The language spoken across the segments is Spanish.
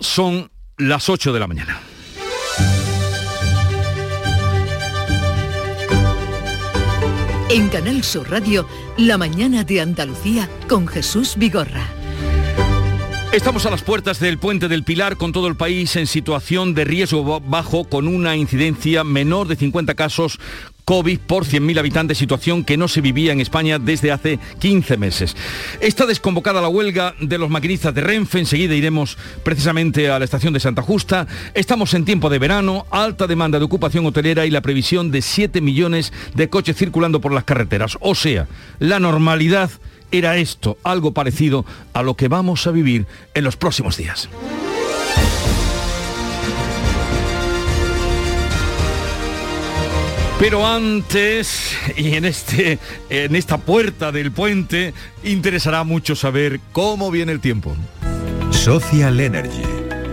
Son las 8 de la mañana. En Canal Sur Radio, La mañana de Andalucía con Jesús Vigorra. Estamos a las puertas del puente del Pilar con todo el país en situación de riesgo bajo con una incidencia menor de 50 casos COVID por 100.000 habitantes, situación que no se vivía en España desde hace 15 meses. Está desconvocada la huelga de los maquinistas de Renfe, enseguida iremos precisamente a la estación de Santa Justa. Estamos en tiempo de verano, alta demanda de ocupación hotelera y la previsión de 7 millones de coches circulando por las carreteras. O sea, la normalidad era esto, algo parecido a lo que vamos a vivir en los próximos días. Pero antes, y en, este, en esta puerta del puente, interesará mucho saber cómo viene el tiempo. Social Energy.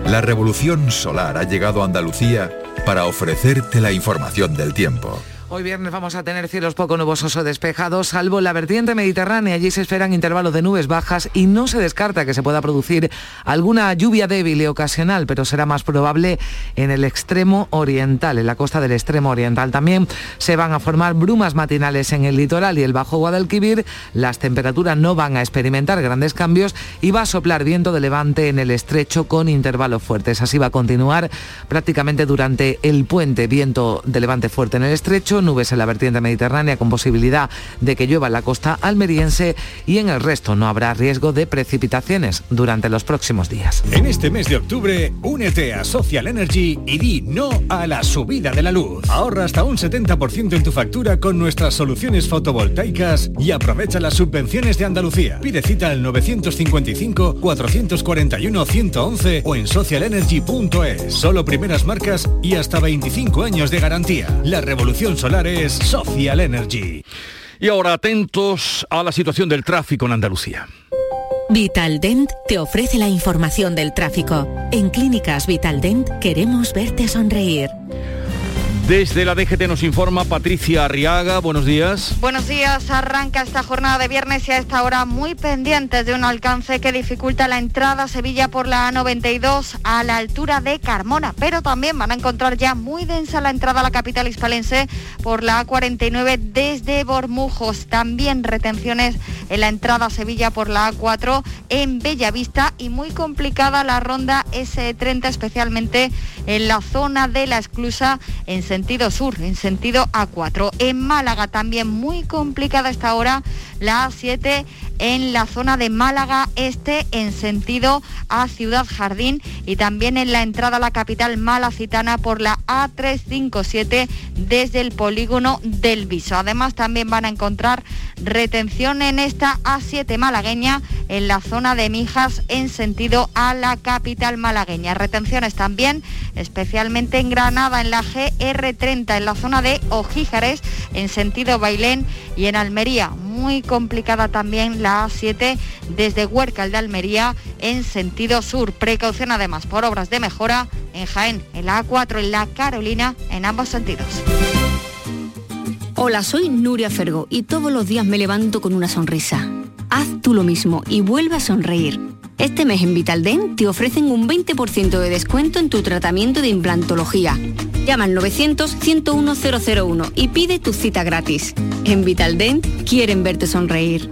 La revolución solar ha llegado a Andalucía para ofrecerte la información del tiempo. Hoy viernes vamos a tener cielos poco nubosos o despejados, salvo la vertiente mediterránea. Allí se esperan intervalos de nubes bajas y no se descarta que se pueda producir alguna lluvia débil y ocasional, pero será más probable en el extremo oriental, en la costa del extremo oriental. También se van a formar brumas matinales en el litoral y el Bajo Guadalquivir. Las temperaturas no van a experimentar grandes cambios y va a soplar viento de levante en el estrecho con intervalos fuertes. Así va a continuar prácticamente durante el puente, viento de levante fuerte en el estrecho nubes en la vertiente mediterránea con posibilidad de que llueva en la costa almeriense y en el resto no habrá riesgo de precipitaciones durante los próximos días. En este mes de octubre, únete a Social Energy y di no a la subida de la luz. Ahorra hasta un 70% en tu factura con nuestras soluciones fotovoltaicas y aprovecha las subvenciones de Andalucía. Pide cita al 955 441 111 o en socialenergy.es. Solo primeras marcas y hasta 25 años de garantía. La revolución solares Social Energy. Y ahora atentos a la situación del tráfico en Andalucía. Vitaldent te ofrece la información del tráfico. En Clínicas Vitaldent queremos verte sonreír. Desde la DGT nos informa Patricia Arriaga. Buenos días. Buenos días. Arranca esta jornada de viernes y a esta hora muy pendientes de un alcance que dificulta la entrada a Sevilla por la A92 a la altura de Carmona. Pero también van a encontrar ya muy densa la entrada a la capital hispalense por la A49 desde Bormujos. También retenciones en la entrada a Sevilla por la A4 en Bellavista y muy complicada la ronda S30 especialmente en la zona de la esclusa en sentido sur, en sentido A4. En Málaga también muy complicada esta hora la A7 en la zona de Málaga Este en sentido a Ciudad Jardín y también en la entrada a la capital malacitana por la A357 desde el polígono del Viso. Además también van a encontrar retención en esta A7 malagueña en la zona de Mijas en sentido a la capital malagueña. Retenciones también especialmente en Granada en la GR30 en la zona de Ojíjares en sentido Bailén y en Almería muy complicada también la A7 desde Huércal de Almería en sentido sur. Precaución además por obras de mejora en Jaén, en la A4, en la Carolina, en ambos sentidos. Hola, soy Nuria Fergo y todos los días me levanto con una sonrisa. Haz tú lo mismo y vuelve a sonreír. Este mes en Vitaldent te ofrecen un 20% de descuento en tu tratamiento de implantología. Llama al 900-101-001 y pide tu cita gratis. En Vitaldent quieren verte sonreír.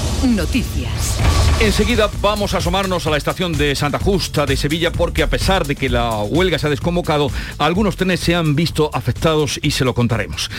Noticias. Enseguida vamos a asomarnos a la estación de Santa Justa de Sevilla porque a pesar de que la huelga se ha desconvocado, algunos trenes se han visto afectados y se lo contaremos.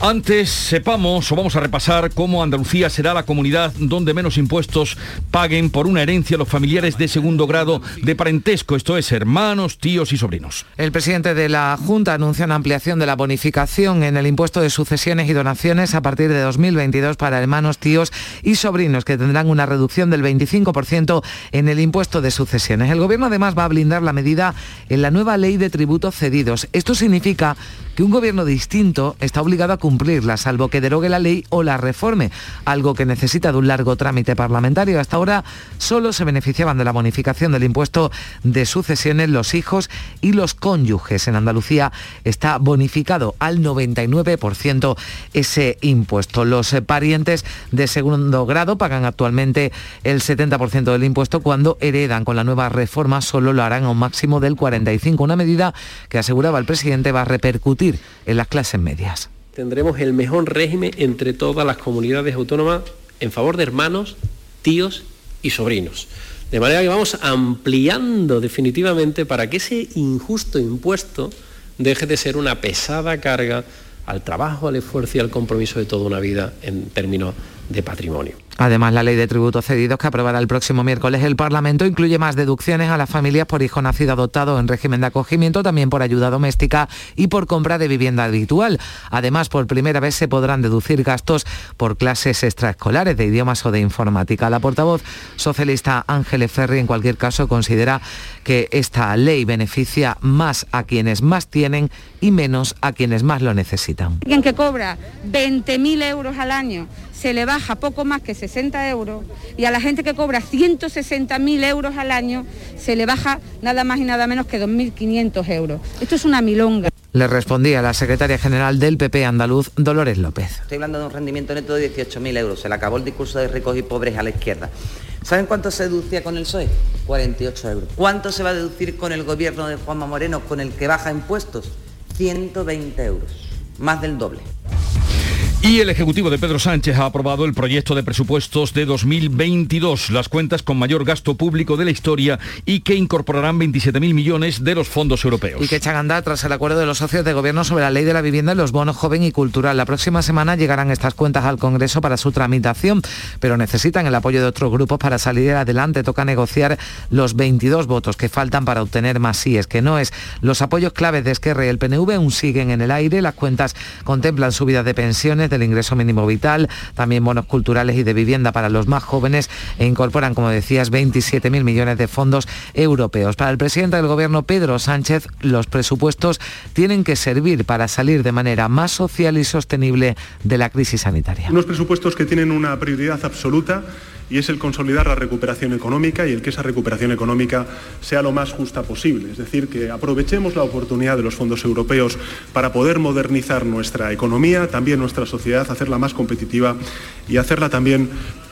Antes sepamos o vamos a repasar cómo Andalucía será la comunidad donde menos impuestos paguen por una herencia a los familiares de segundo grado de parentesco, esto es hermanos, tíos y sobrinos. El presidente de la Junta anuncia una ampliación de la bonificación en el impuesto de sucesiones y donaciones a partir de 2022 para hermanos, tíos y sobrinos que tendrán una reducción del 25% en el impuesto de sucesiones. El Gobierno además va a blindar la medida en la nueva ley de tributos cedidos. Esto significa que un gobierno distinto está obligado a cumplirla, salvo que derogue la ley o la reforme, algo que necesita de un largo trámite parlamentario. Hasta ahora solo se beneficiaban de la bonificación del impuesto de sucesiones los hijos y los cónyuges. En Andalucía está bonificado al 99% ese impuesto. Los parientes de segundo grado pagan actualmente el 70% del impuesto cuando heredan. Con la nueva reforma solo lo harán a un máximo del 45%, una medida que aseguraba el presidente va a repercutir en las clases medias. Tendremos el mejor régimen entre todas las comunidades autónomas en favor de hermanos, tíos y sobrinos. De manera que vamos ampliando definitivamente para que ese injusto impuesto deje de ser una pesada carga al trabajo, al esfuerzo y al compromiso de toda una vida en términos de patrimonio. Además, la ley de tributos cedidos que aprobará el próximo miércoles el Parlamento incluye más deducciones a las familias por hijo nacido adoptado en régimen de acogimiento, también por ayuda doméstica y por compra de vivienda habitual. Además, por primera vez se podrán deducir gastos por clases extraescolares de idiomas o de informática. La portavoz socialista Ángeles Ferri, en cualquier caso, considera que esta ley beneficia más a quienes más tienen y menos a quienes más lo necesitan. Alguien que cobra 20.000 euros al año se le baja poco más que 60 euros y a la gente que cobra 160.000 euros al año se le baja nada más y nada menos que 2.500 euros. Esto es una milonga. Le respondía la secretaria general del PP andaluz, Dolores López. Estoy hablando de un rendimiento neto de 18.000 euros. Se le acabó el discurso de ricos y pobres a la izquierda. ¿Saben cuánto se deducía con el PSOE? 48 euros. ¿Cuánto se va a deducir con el gobierno de Juanma Moreno, con el que baja impuestos? 120 euros. Más del doble. Y el Ejecutivo de Pedro Sánchez ha aprobado el proyecto de presupuestos de 2022, las cuentas con mayor gasto público de la historia y que incorporarán 27.000 millones de los fondos europeos. Y que echan andar tras el acuerdo de los socios de gobierno sobre la ley de la vivienda y los bonos joven y cultural. La próxima semana llegarán estas cuentas al Congreso para su tramitación, pero necesitan el apoyo de otros grupos para salir adelante. Toca negociar los 22 votos que faltan para obtener más síes, que no es. Los apoyos claves de Esquerra y el PNV aún siguen en el aire. Las cuentas contemplan subidas de pensiones del ingreso mínimo vital, también bonos culturales y de vivienda para los más jóvenes e incorporan, como decías, 27.000 millones de fondos europeos. Para el presidente del Gobierno, Pedro Sánchez, los presupuestos tienen que servir para salir de manera más social y sostenible de la crisis sanitaria. Unos presupuestos que tienen una prioridad absoluta y es el consolidar la recuperación económica y el que esa recuperación económica sea lo más justa posible. Es decir, que aprovechemos la oportunidad de los fondos europeos para poder modernizar nuestra economía, también nuestra sociedad, hacerla más competitiva y hacerla también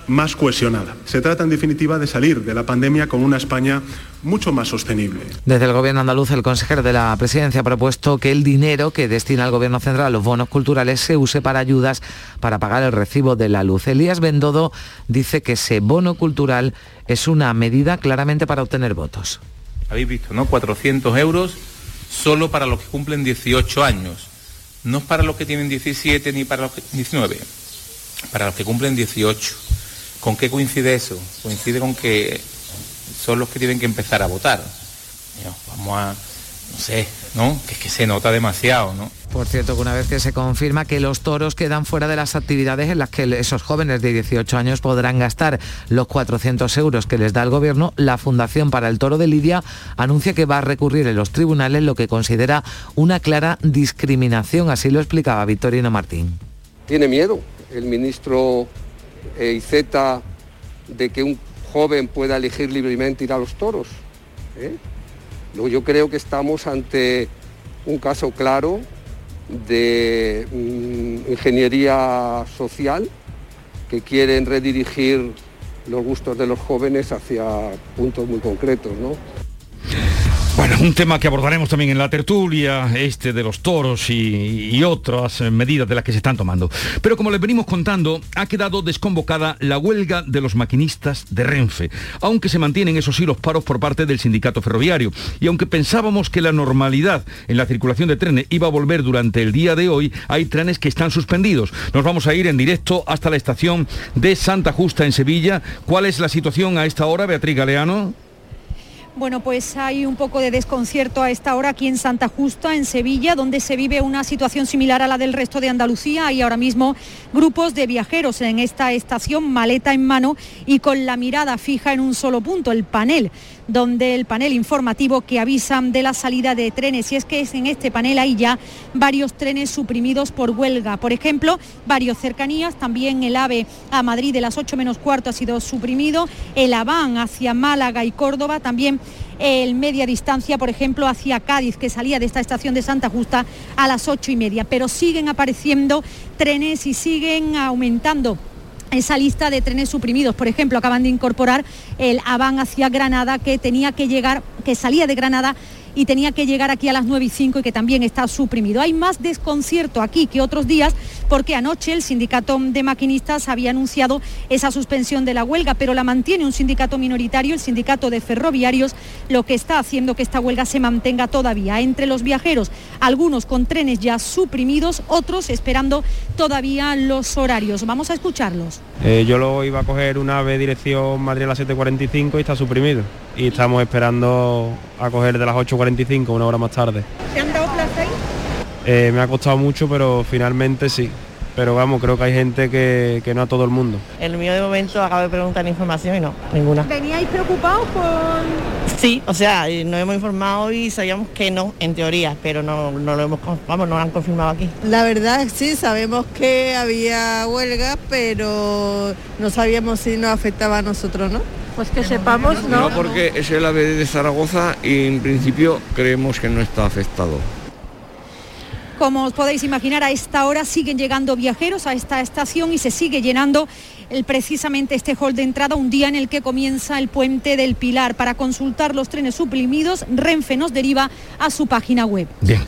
más cohesionada. Se trata, en definitiva, de salir de la pandemia con una España mucho más sostenible. Desde el Gobierno andaluz, el consejero de la Presidencia ha propuesto que el dinero que destina el Gobierno central a los bonos culturales se use para ayudas para pagar el recibo de la luz. Elías Bendodo dice que ese bono cultural es una medida claramente para obtener votos. Habéis visto, ¿no? 400 euros solo para los que cumplen 18 años. No es para los que tienen 17 ni para los que 19, para los que cumplen 18 ¿Con qué coincide eso? Coincide con que son los que tienen que empezar a votar. Vamos a, no sé, ¿no? Que es que se nota demasiado, ¿no? Por cierto, que una vez que se confirma que los toros quedan fuera de las actividades en las que esos jóvenes de 18 años podrán gastar los 400 euros que les da el gobierno, la Fundación para el Toro de Lidia anuncia que va a recurrir en los tribunales lo que considera una clara discriminación, así lo explicaba Victorino Martín. Tiene miedo el ministro e y Z de que un joven pueda elegir libremente ir a los toros. ¿eh? yo creo que estamos ante un caso claro de mm, ingeniería social que quieren redirigir los gustos de los jóvenes hacia puntos muy concretos. ¿no? Bueno, un tema que abordaremos también en la tertulia, este de los toros y, otras medidas de las que se están tomando. Pero como les venimos contando, ha quedado desconvocada la huelga de los maquinistas de Renfe, aunque se mantienen esos sí los paros por parte del sindicato ferroviario. Y aunque pensábamos que la normalidad en la circulación de trenes iba a volver durante el día de hoy, hay trenes que están suspendidos. Nos vamos a ir en directo hasta la estación de Santa Justa en Sevilla. ¿Cuál es la situación a esta hora, Beatriz Galeano? Bueno, pues hay un poco de desconcierto a esta hora aquí en Santa Justa, en Sevilla, donde se vive una situación similar a la del resto de Andalucía. Hay ahora mismo grupos de viajeros en esta estación, maleta en mano y con la mirada fija en un solo punto, el panel donde el panel informativo que avisan de la salida de trenes. Y es que en este panel hay ya varios trenes suprimidos por huelga. Por ejemplo, varios cercanías, también el AVE a Madrid de las 8 menos cuarto ha sido suprimido, el AVAN hacia Málaga y Córdoba, también el media distancia, por ejemplo, hacia Cádiz, que salía de esta estación de Santa Justa a las ocho y media. Pero siguen apareciendo trenes y siguen aumentando esa lista de trenes suprimidos. Por ejemplo, acaban de incorporar el Aván hacia Granada que tenía que llegar, que salía de Granada y tenía que llegar aquí a las 9 y 5 y que también está suprimido. Hay más desconcierto aquí que otros días porque anoche el sindicato de maquinistas había anunciado esa suspensión de la huelga, pero la mantiene un sindicato minoritario, el sindicato de ferroviarios, lo que está haciendo que esta huelga se mantenga todavía. Entre los viajeros, algunos con trenes ya suprimidos, otros esperando todavía los horarios. Vamos a escucharlos. Eh, yo lo iba a coger una ave dirección Madrid a las 7.45 y está suprimido. Y estamos esperando a coger de las 8.45, una hora más tarde. ¿Se han dado plaza ahí? Eh, me ha costado mucho, pero finalmente sí. Pero vamos, creo que hay gente que, que no a todo el mundo. El mío de momento acabo de preguntar información y no, ninguna. ¿Veníais preocupados por...? Sí, o sea, nos hemos informado y sabíamos que no, en teoría, pero no, no lo hemos, vamos, no lo han confirmado aquí. La verdad sí, sabemos que había huelga, pero no sabíamos si nos afectaba a nosotros, ¿no? Pues que sepamos, ¿no? No, porque es el AVE de Zaragoza y en principio creemos que no está afectado. Como os podéis imaginar, a esta hora siguen llegando viajeros a esta estación y se sigue llenando el, precisamente este hall de entrada, un día en el que comienza el puente del Pilar. Para consultar los trenes suprimidos, Renfe nos deriva a su página web. Bien,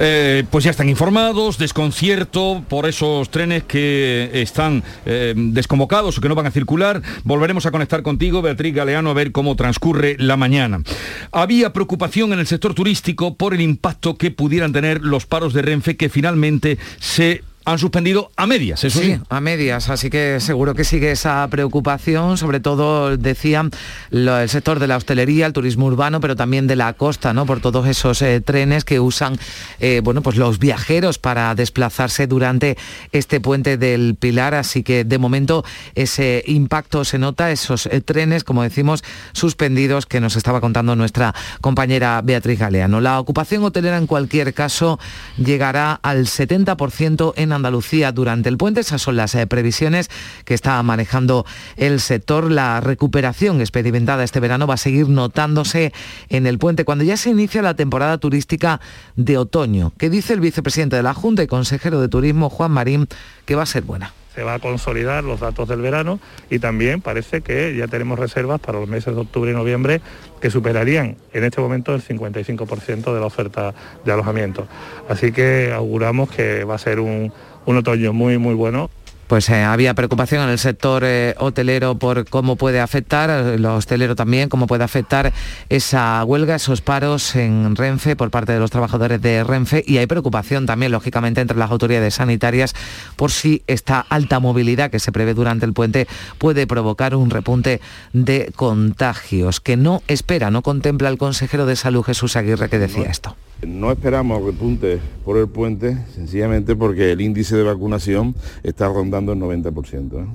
Eh, pues ya están informados, desconcierto por esos trenes que están eh, desconvocados o que no van a circular. Volveremos a conectar contigo, Beatriz Galeano, a ver cómo transcurre la mañana. Había preocupación en el sector turístico por el impacto que pudieran tener los paros de Renfe que finalmente se han suspendido a medias, eso sí. Sí, a medias, así que seguro que sigue esa preocupación, sobre todo, decían, lo- el sector de la hostelería, el turismo urbano, pero también de la costa, ¿no? Por todos esos eh, trenes que usan, eh, bueno, pues los viajeros para desplazarse durante este puente del Pilar, así que de momento ese impacto se nota, esos eh, trenes, como decimos, suspendidos que nos estaba contando nuestra compañera Beatriz Galeano. La ocupación hotelera en cualquier caso llegará al 70% en Andalucía durante el puente. Esas son las eh, previsiones que está manejando el sector. La recuperación experimentada este verano va a seguir notándose en el puente cuando ya se inicia la temporada turística de otoño. ¿Qué dice el vicepresidente de la Junta y consejero de Turismo, Juan Marín, que va a ser buena? Se va a consolidar los datos del verano y también parece que ya tenemos reservas para los meses de octubre y noviembre que superarían en este momento el 55% de la oferta de alojamiento. Así que auguramos que va a ser un, un otoño muy muy bueno. Pues eh, había preocupación en el sector eh, hotelero por cómo puede afectar, eh, lo hostelero también, cómo puede afectar esa huelga, esos paros en Renfe por parte de los trabajadores de Renfe y hay preocupación también, lógicamente, entre las autoridades sanitarias por si esta alta movilidad que se prevé durante el puente puede provocar un repunte de contagios, que no espera, no contempla el consejero de salud Jesús Aguirre que decía esto. No esperamos repunte por el puente, sencillamente porque el índice de vacunación está rondando el 90%. ¿eh?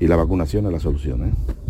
Y la vacunación es la solución. ¿eh?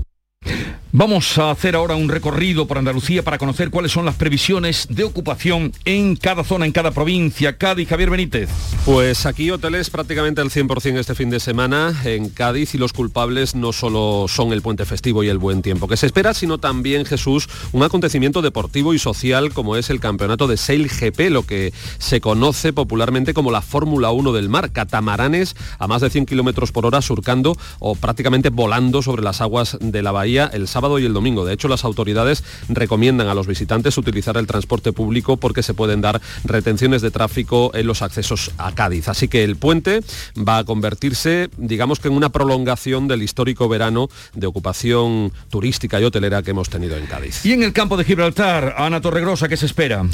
Vamos a hacer ahora un recorrido por Andalucía para conocer cuáles son las previsiones de ocupación en cada zona, en cada provincia. Cádiz, Javier Benítez. Pues aquí hoteles prácticamente al 100% este fin de semana en Cádiz y los culpables no solo son el puente festivo y el buen tiempo que se espera, sino también Jesús un acontecimiento deportivo y social como es el campeonato de Sail GP, lo que se conoce popularmente como la Fórmula 1 del mar, catamaranes a más de 100 kilómetros por hora surcando o prácticamente volando sobre las aguas de la bahía el y el domingo. De hecho, las autoridades recomiendan a los visitantes utilizar el transporte público porque se pueden dar retenciones de tráfico en los accesos a Cádiz. Así que el puente va a convertirse, digamos que en una prolongación del histórico verano de ocupación turística y hotelera que hemos tenido en Cádiz. Y en el campo de Gibraltar, Ana Torregrosa, ¿qué se espera?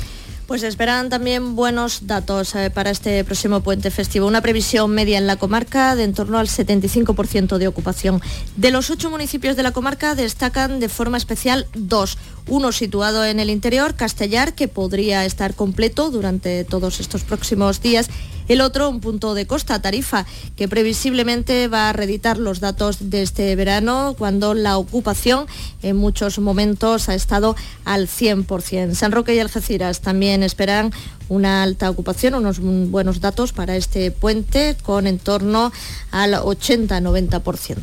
Pues esperan también buenos datos eh, para este próximo puente festivo. Una previsión media en la comarca de en torno al 75% de ocupación. De los ocho municipios de la comarca destacan de forma especial dos. Uno situado en el interior, Castellar, que podría estar completo durante todos estos próximos días el otro, un punto de costa, Tarifa, que previsiblemente va a reeditar los datos de este verano cuando la ocupación en muchos momentos ha estado al 100%. San Roque y Algeciras también esperan una alta ocupación, unos buenos datos para este puente con en torno al 80-90%.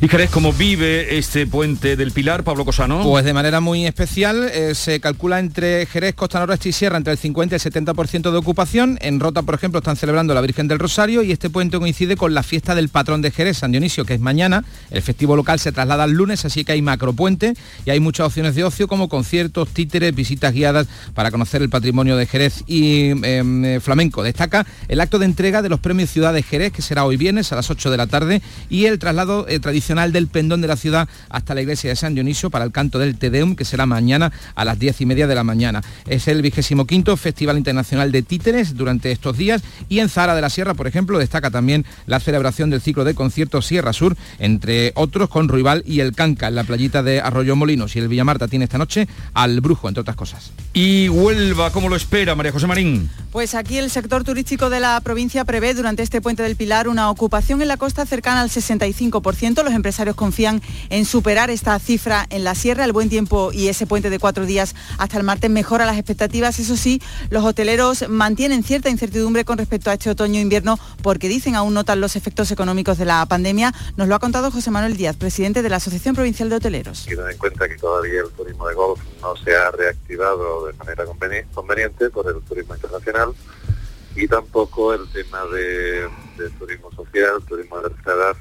¿Y crees cómo vive este puente del Pilar, Pablo Cosano? Pues de manera muy especial, eh, se calcula entre Jerez, Costa Noroeste y Sierra entre el 50 y el 70% de ocupación. En Rota, por ejemplo, están celebrando la Virgen del Rosario y este puente coincide con la fiesta del patrón de Jerez, San Dionisio, que es mañana. El festivo local se traslada al lunes, así que hay macropuente y hay muchas opciones de ocio como conciertos, títeres, visitas guiadas para conocer el patrimonio de Jerez y Em, eh, flamenco. Destaca el acto de entrega de los premios Ciudad de Jerez, que será hoy viernes a las 8 de la tarde, y el traslado eh, tradicional del pendón de la ciudad hasta la iglesia de San Dionisio para el canto del Tedeum, que será mañana a las 10 y media de la mañana. Es el vigésimo quinto Festival Internacional de Títeres durante estos días y en Zara de la Sierra, por ejemplo, destaca también la celebración del ciclo de conciertos Sierra Sur, entre otros con Ruibal y el Canca en la playita de Arroyo Molinos. Y el Villamarta tiene esta noche al Brujo, entre otras cosas. Y Huelva, ¿cómo lo espera María José Marín? Pues aquí el sector turístico de la provincia prevé durante este puente del Pilar una ocupación en la costa cercana al 65%. Los empresarios confían en superar esta cifra en la sierra. El buen tiempo y ese puente de cuatro días hasta el martes mejora las expectativas. Eso sí, los hoteleros mantienen cierta incertidumbre con respecto a este otoño-invierno porque dicen aún notan los efectos económicos de la pandemia. Nos lo ha contado José Manuel Díaz, presidente de la Asociación Provincial de Hoteleros. Teniendo en cuenta que todavía el turismo de golf no se ha reactivado de manera conveniente por el turismo internacional y tampoco el tema de, turismo social, turismo de tercera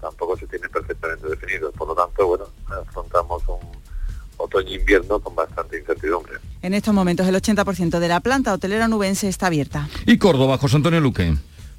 tampoco se tiene perfectamente definido. Por lo tanto, bueno, afrontamos un otoño-invierno con bastante incertidumbre. En estos momentos el 80% de la planta hotelera nubense está abierta. ¿Y Córdoba, José Antonio Luque?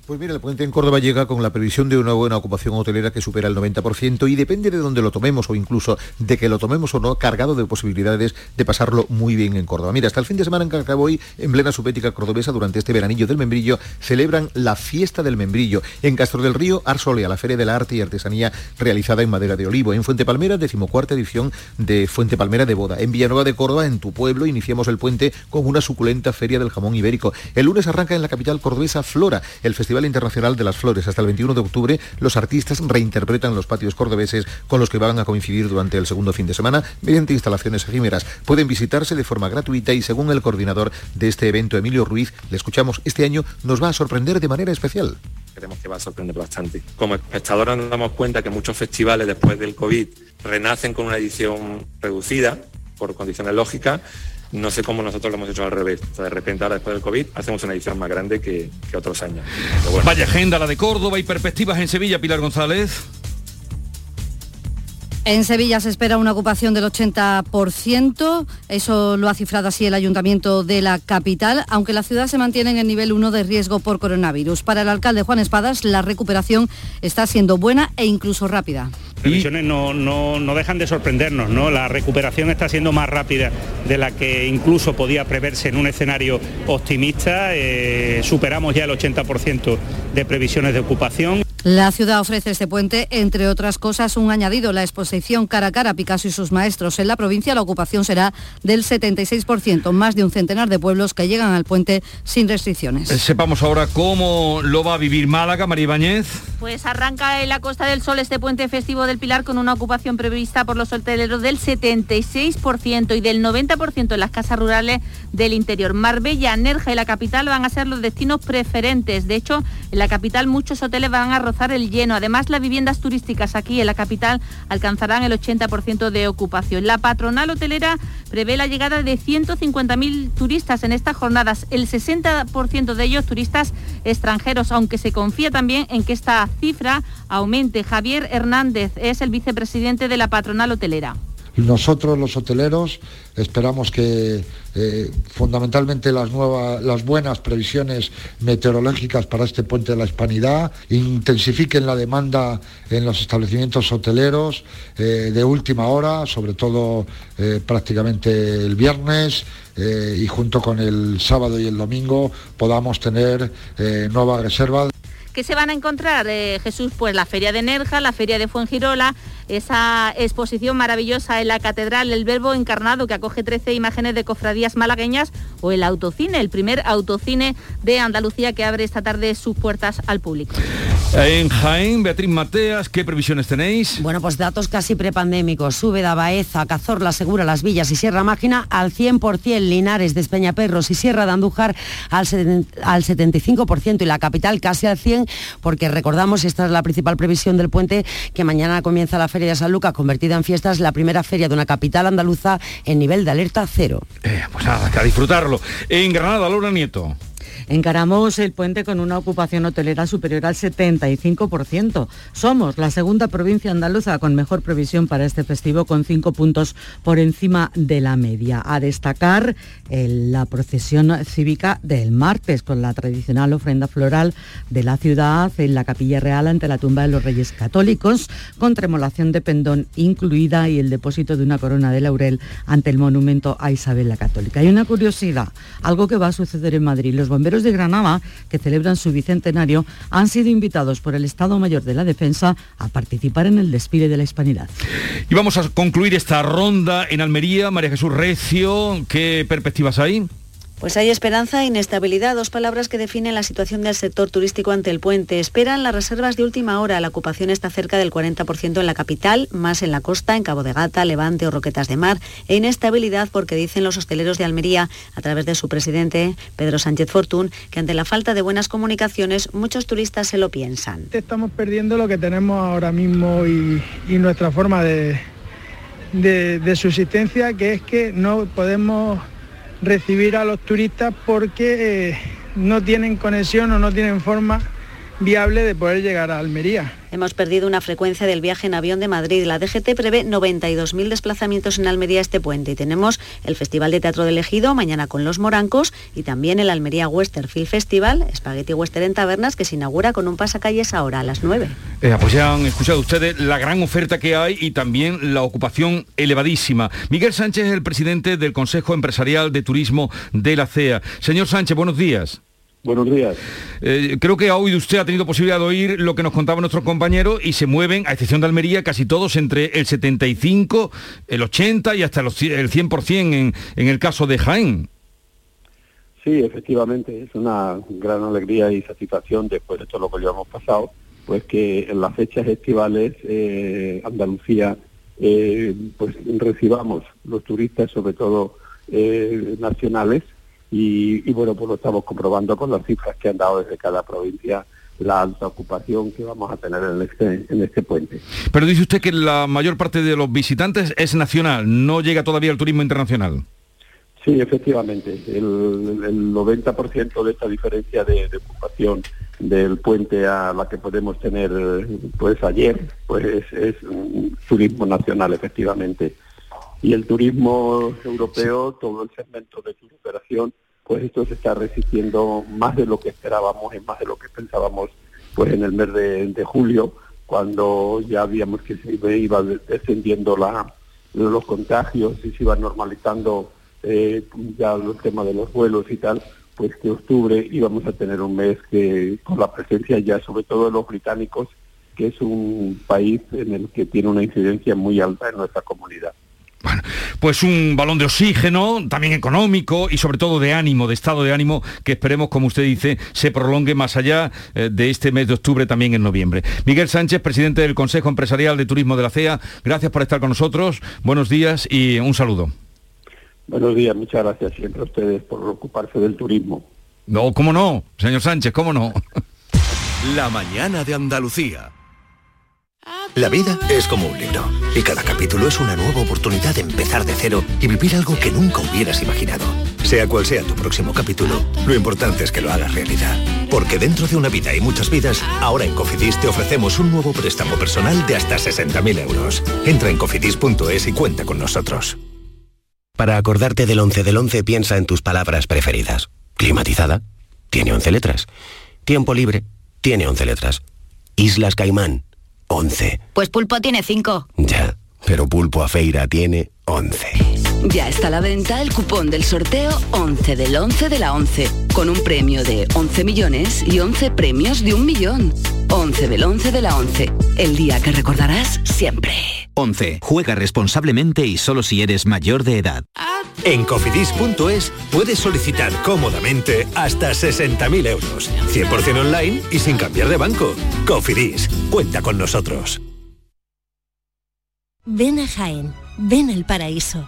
Pues mira, el puente en Córdoba llega con la previsión de una buena ocupación hotelera que supera el 90% y depende de dónde lo tomemos o incluso de que lo tomemos o no, cargado de posibilidades de pasarlo muy bien en Córdoba. Mira, hasta el fin de semana en Carcaboy, en plena subética cordobesa, durante este veranillo del membrillo, celebran la fiesta del membrillo. En Castro del Río, Arsolea, la Feria del Arte y Artesanía realizada en madera de olivo. En Fuente Palmera, decimocuarta edición de Fuente Palmera de Boda. En Villanueva de Córdoba, en tu pueblo, iniciamos el puente con una suculenta Feria del Jamón Ibérico. El lunes arranca en la capital cordobesa Flora, el Festival Internacional de las Flores. Hasta el 21 de octubre, los artistas reinterpretan los patios cordobeses con los que van a coincidir durante el segundo fin de semana mediante instalaciones efímeras. Pueden visitarse de forma gratuita y según el coordinador de este evento, Emilio Ruiz, le escuchamos, este año nos va a sorprender de manera especial creemos que va a sorprender bastante. Como espectadores nos damos cuenta que muchos festivales después del COVID renacen con una edición reducida por condiciones lógicas no sé cómo nosotros lo hemos hecho al revés. de repente ahora después del COVID hacemos una edición más grande que, otros años. Vaya agenda la de Córdoba y perspectivas en Sevilla, Pilar González. En Sevilla se espera una ocupación del 80%, eso lo ha cifrado así el ayuntamiento de la capital, aunque la ciudad se mantiene en el nivel 1 de riesgo por coronavirus. Para el alcalde Juan Espadas, la recuperación está siendo buena e incluso rápida. Previsiones no, no, dejan de sorprendernos, ¿no? La recuperación está siendo más rápida de la que incluso podía preverse en un escenario optimista. Eh, superamos ya el 80% de previsiones de ocupación. La ciudad ofrece este puente, entre otras cosas, un añadido, la exposición cara a cara Picasso y sus maestros. En la provincia la ocupación será del 76%, más de un centenar de pueblos que llegan al puente sin restricciones. Eh, sepamos ahora cómo lo va a vivir Málaga, María Ibáñez. Pues arranca en la Costa del Sol este puente festivo del Pilar con una ocupación prevista por los hoteleros del 76% y del 90% en las casas rurales del interior. Marbella, Nerja y la capital van a ser los destinos preferentes. De hecho, en la capital muchos hoteles van a el lleno. Además, las viviendas turísticas aquí en la capital alcanzarán el 80% de ocupación. La patronal hotelera prevé la llegada de 150.000 turistas en estas jornadas, el 60% de ellos turistas extranjeros, aunque se confía también en que esta cifra aumente. Javier Hernández es el vicepresidente de la patronal hotelera. Nosotros los hoteleros esperamos que eh, fundamentalmente las, las buenas previsiones meteorológicas para este puente de la Hispanidad intensifiquen la demanda en los establecimientos hoteleros eh, de última hora, sobre todo eh, prácticamente el viernes y junto con el sábado y el domingo podamos tener nuevas reservas. ¿Qué se van a encontrar, Jesús? Pues la Feria de Nerja, la Feria de Fuengirola, esa exposición maravillosa en la Catedral, el Verbo Encarnado, que acoge 13 imágenes de cofradías malagueñas, o el autocine, el primer autocine de Andalucía que abre esta tarde sus puertas al público. En Jaén, Beatriz Mateas, ¿qué previsiones tenéis? Bueno, pues datos casi prepandémicos. Sube da Baeza, Cazorla, Segura, Las Villas y Sierra Mágina al 100%, Linares, Despeñaperros y Sierra de Andújar al, al 75% y la capital casi al 100% porque recordamos, esta es la principal previsión del puente, que mañana comienza la Feria de San Lucas, convertida en fiestas, la primera feria de una capital andaluza en nivel de alerta cero. Eh, pues nada, que a disfrutarlo. En Granada, Laura Nieto. Encaramos el puente con una ocupación hotelera superior al 75%. Somos la segunda provincia andaluza con mejor previsión para este festivo, con cinco puntos por encima de la media. A destacar la procesión cívica del martes, con la tradicional ofrenda floral de la ciudad en la Capilla Real ante la tumba de los Reyes Católicos, con tremolación de pendón incluida y el depósito de una corona de laurel ante el monumento a Isabel la Católica. Hay una curiosidad, algo que va a suceder en Madrid. Los bomberos de Granada, que celebran su bicentenario, han sido invitados por el Estado Mayor de la Defensa a participar en el desfile de la Hispanidad. Y vamos a concluir esta ronda en Almería. María Jesús Recio, ¿qué perspectivas hay? Pues hay esperanza e inestabilidad, dos palabras que definen la situación del sector turístico ante el puente. Esperan las reservas de última hora. La ocupación está cerca del 40% en la capital, más en la costa, en Cabo de Gata, Levante o Roquetas de Mar. E inestabilidad porque dicen los hosteleros de Almería, a través de su presidente, Pedro Sánchez Fortún, que ante la falta de buenas comunicaciones, muchos turistas se lo piensan. Estamos perdiendo lo que tenemos ahora mismo y, nuestra forma de, de subsistencia, que es que no podemos recibir a los turistas porque eh, no tienen conexión o no tienen forma viable de poder llegar a Almería. Hemos perdido una frecuencia del viaje en avión de Madrid. La DGT prevé 92.000 desplazamientos en Almería este puente y tenemos el Festival de Teatro del Ejido mañana con Los Morancos y también el Almería Western Film Festival, Spaghetti Western en Tabernas, que se inaugura con un pasacalles ahora a las 9. Eh, pues ya han escuchado ustedes la gran oferta que hay y también la ocupación elevadísima. Miguel Sánchez es el presidente del Consejo Empresarial de Turismo de la CEA. Señor Sánchez, buenos días. Buenos días. Eh, creo que ha oído usted, ha tenido posibilidad de oír lo que nos contaba nuestro compañero y se mueven, a excepción de Almería, casi todos entre el 75, el 80 y hasta el 100% en, en el caso de Jaén. Sí, efectivamente, es una gran alegría y satisfacción después de todo lo que llevamos pasado, pues que en las fechas estivales eh, Andalucía eh, pues recibamos los turistas, sobre todo nacionales, y, bueno, pues lo estamos comprobando con las cifras que han dado desde cada provincia la alta ocupación que vamos a tener en este, en este puente. Pero dice usted que la mayor parte de los visitantes es nacional, no llega todavía el turismo internacional. Sí, efectivamente. El, el 90% de esta diferencia de, ocupación del puente a la que podemos tener pues ayer, pues es, es turismo nacional, efectivamente y el turismo europeo, todo el segmento de tu operación, pues esto se está resistiendo más de lo que esperábamos y más de lo que pensábamos pues en el mes de, julio, cuando ya habíamos que se iba descendiendo la, los contagios y se iba normalizando eh, ya el tema de los vuelos y tal, pues que octubre íbamos a tener un mes que con la presencia ya sobre todo de los británicos, que es un país en el que tiene una incidencia muy alta en nuestra comunidad. Bueno, pues un balón de oxígeno, también económico y sobre todo de ánimo, de estado de ánimo, que esperemos, como usted dice, se prolongue más allá eh, de este mes de octubre, también en noviembre. Miguel Sánchez, presidente del Consejo Empresarial de Turismo de la CEA, gracias por estar con nosotros, buenos días y un saludo. Buenos días, muchas gracias siempre a ustedes por ocuparse del turismo. No, cómo no, señor Sánchez, cómo no. La mañana de Andalucía. La vida es como un libro y cada capítulo es una nueva oportunidad de empezar de cero y vivir algo que nunca hubieras imaginado. Sea cual sea tu próximo capítulo, lo importante es que lo hagas realidad. Porque dentro de una vida y muchas vidas, ahora en Cofidis te ofrecemos un nuevo préstamo personal de hasta 60.000 euros. Entra en cofidis.es y cuenta con nosotros. Para acordarte del 11 del 11 piensa en tus palabras preferidas. Climatizada, tiene 11 letras. Tiempo libre, tiene 11 letras. Islas Caimán, 11. Pues Pulpo tiene 5. Ya, pero Pulpo a Feira tiene 11. Ya está a la venta el cupón del sorteo 11 del 11 de la 11, con un premio de 11 millones y 11 premios de un millón. 11 del 11 de la 11, el día que recordarás siempre. 11. Juega responsablemente y solo si eres mayor de edad. En cofidis.es puedes solicitar cómodamente hasta 60.000 euros, 100% online y sin cambiar de banco. Cofidis, cuenta con nosotros. Ven a Jaén, ven al paraíso.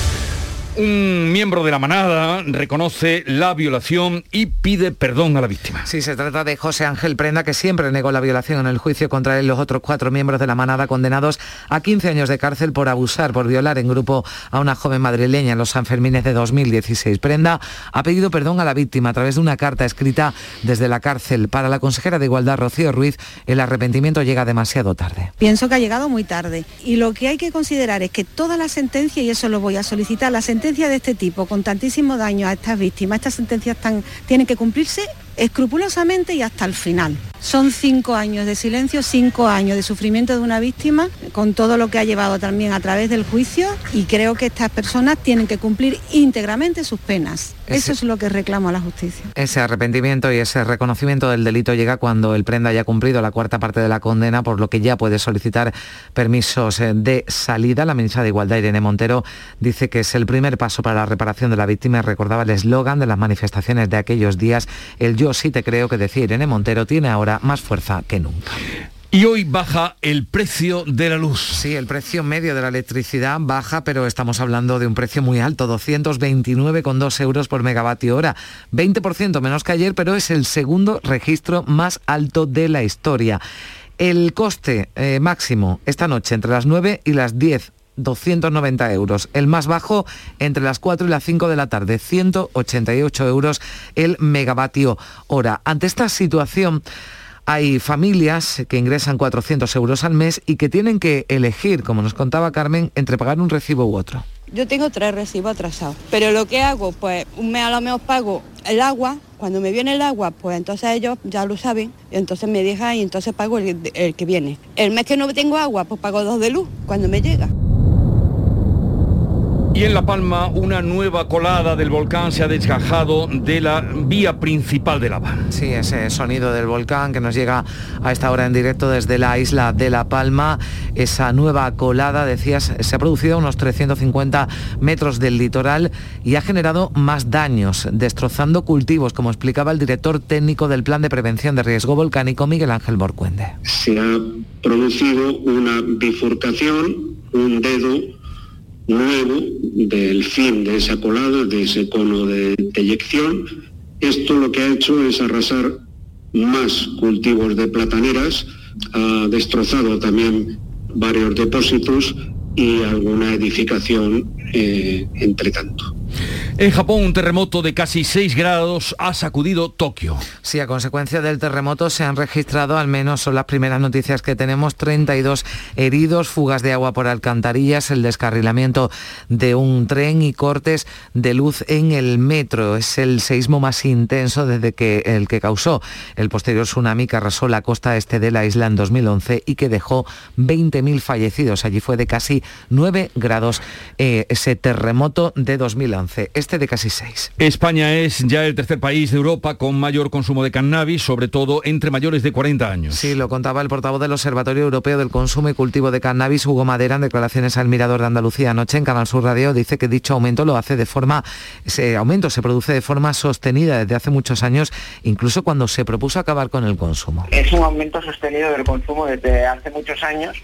Un miembro de la manada reconoce la violación y pide perdón a la víctima. Sí, se trata de José Ángel Prenda, que siempre negó la violación en el juicio contra él y los otros cuatro miembros de la manada condenados a 15 años de cárcel por abusar, por violar en grupo a una joven madrileña en los Sanfermines de 2016. Prenda ha pedido perdón a la víctima a través de una carta escrita desde la cárcel. Para la consejera de Igualdad, Rocío Ruiz, el arrepentimiento llega demasiado tarde. Pienso que ha llegado muy tarde. Y lo que hay que considerar es que toda la sentencia, y eso lo voy a solicitar, la sentencia de este tipo, con tantísimo daño a estas víctimas, estas sentencias tan, tienen que cumplirse escrupulosamente y hasta el final. Son cinco años de silencio, cinco años de sufrimiento de una víctima, con todo lo que ha llevado también a través del juicio y creo que estas personas tienen que cumplir íntegramente sus penas. Eso es lo que reclamo a la justicia. Ese arrepentimiento y ese reconocimiento del delito llega cuando el prenda haya cumplido la cuarta parte de la condena, por lo que ya puede solicitar permisos eh, de salida. La ministra de Igualdad, Irene Montero, dice que es el primer paso para la reparación de la víctima y recordaba el eslogan de las manifestaciones de aquellos días, el yo sí te creo que decía Irene Montero tiene ahora más fuerza que nunca. Y hoy baja el precio de la luz. Sí, el precio medio de la electricidad baja, pero estamos hablando de un precio muy alto, 229,2 euros por megavatio hora. 20% menos que ayer, pero es el segundo registro más alto de la historia. El coste eh, máximo esta noche entre las 9 y las 10 290 euros. El más bajo entre las 4 y las 5 de la tarde, 188 euros el megavatio hora. Ante esta situación, hay familias que ingresan 400 euros al mes y que tienen que elegir, como nos contaba Carmen, entre pagar un recibo u otro. Yo tengo tres recibos atrasados, pero lo que hago, pues un mes a lo menos pago el agua, cuando me viene el agua, pues entonces ellos ya lo saben, entonces me dejan y entonces pago el, el que viene. El mes que no tengo agua, pues pago dos de luz cuando me llega. Y en La Palma, una nueva colada del volcán se ha desgajado de la vía principal de lava. Sí, ese sonido del volcán que nos llega a esta hora en directo desde la isla de La Palma. Esa nueva colada, decías, se ha producido a unos 350 metros del litoral y ha generado más daños, destrozando cultivos, como explicaba el director técnico del Plan de Prevención de Riesgo Volcánico, Miguel Ángel Morcuende. Se ha producido una bifurcación, un dedo nuevo del fin de esa colada, de ese cono de deyección. Esto lo que ha hecho es arrasar más cultivos de plataneras, ha destrozado también varios depósitos y alguna edificación eh, entre tanto. En Japón, un terremoto de casi 6 grados ha sacudido Tokio. Sí, a consecuencia del terremoto se han registrado, al menos son las primeras noticias que tenemos, 32 heridos, fugas de agua por alcantarillas, el descarrilamiento de un tren y cortes de luz en el metro. Es el seísmo más intenso desde que el que causó el posterior tsunami que arrasó la costa este de la isla en 2011 y que dejó 20.000 fallecidos. Allí fue de casi 9 grados eh, ese terremoto de 2011. Este de casi 6. España es ya el tercer país de Europa con mayor consumo de cannabis, sobre todo entre mayores de 40 años. Sí, lo contaba el portavoz del Observatorio Europeo del Consumo y Cultivo de Cannabis, Hugo Madera, en declaraciones al Mirador de Andalucía anoche en Canal Sur Radio, dice que dicho aumento lo hace de forma, ese aumento se produce de forma sostenida desde hace muchos años, incluso cuando se propuso acabar con el consumo. Es un aumento sostenido del consumo desde hace muchos años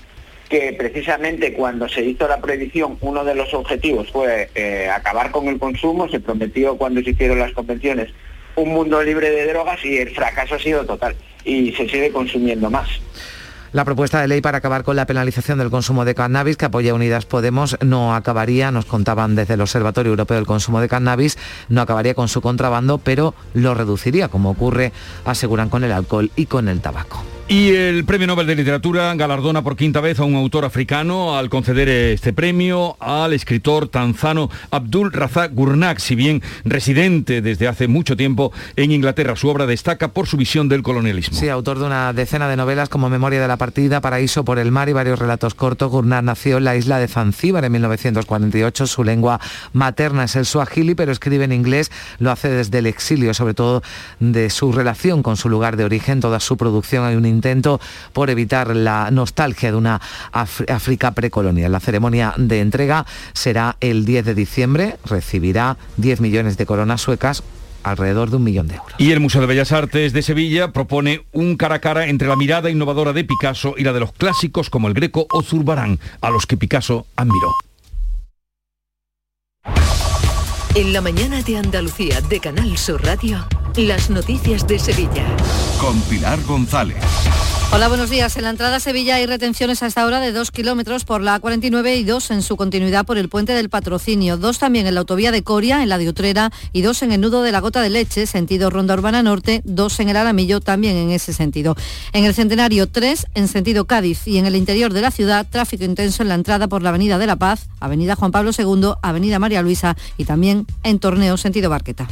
que precisamente cuando se hizo la prohibición uno de los objetivos fue eh, acabar con el consumo, se prometió cuando se hicieron las convenciones un mundo libre de drogas y el fracaso ha sido total y se sigue consumiendo más. La propuesta de ley para acabar con la penalización del consumo de cannabis que apoya Unidas Podemos no acabaría, nos contaban desde el Observatorio Europeo del Consumo de Cannabis, no acabaría con su contrabando, pero lo reduciría, como ocurre, aseguran, con el alcohol y con el tabaco. Y el Premio Nobel de Literatura galardona por quinta vez a un autor africano al conceder este premio al escritor tanzano Abdul Razak Gurnak, si bien residente desde hace mucho tiempo en Inglaterra. Su obra destaca por su visión del colonialismo. Sí, autor de una decena de novelas como Memoria de la Partida, Paraíso por el Mar y varios relatos cortos. Gurnak nació en la isla de Zanzíbar en 1948. Su lengua materna es el suajili, pero escribe en inglés. Lo hace desde el exilio, sobre todo de su relación con su lugar de origen. Toda su producción hay un intento por evitar la nostalgia de una África precolonial. La ceremonia de entrega será el 10 de diciembre, recibirá 10 millones de coronas suecas alrededor de un millón de euros. Y el Museo de Bellas Artes de Sevilla propone un cara a cara entre la mirada innovadora de Picasso y la de los clásicos como el Greco o Zurbarán, a los que Picasso admiró. En la mañana de Andalucía de Canal Sur Radio, las noticias de Sevilla. Con Pilar González. Hola, buenos días. En la entrada a Sevilla hay retenciones a esta hora de 2 kilómetros por la A49 y 2 en su continuidad por el puente del patrocinio. Dos también en la autovía de Coria, en la de Utrera, y dos en el nudo de la Gota de Leche, sentido Ronda Urbana Norte, dos en el Alamillo, también en ese sentido. En el Centenario, tres en sentido Cádiz y en el interior de la ciudad, tráfico intenso en la entrada por la Avenida de la Paz, Avenida Juan Pablo II, Avenida María Luisa y también en Torneo, sentido Barqueta.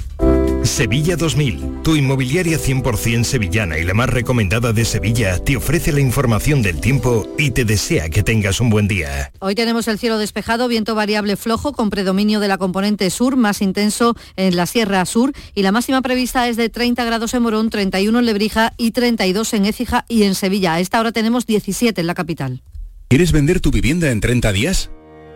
Sevilla 2000, tu inmobiliaria 100% sevillana y la más recomendada de Sevilla, te ofrece la información del tiempo y te desea que tengas un buen día. Hoy tenemos el cielo despejado, viento variable flojo con predominio de la componente sur, más intenso en la Sierra Sur y la máxima prevista es de 30 grados en Morón, 31 en Lebrija y 32 en Écija y en Sevilla. A esta hora tenemos 17 en la capital. ¿Quieres vender tu vivienda en 30 días?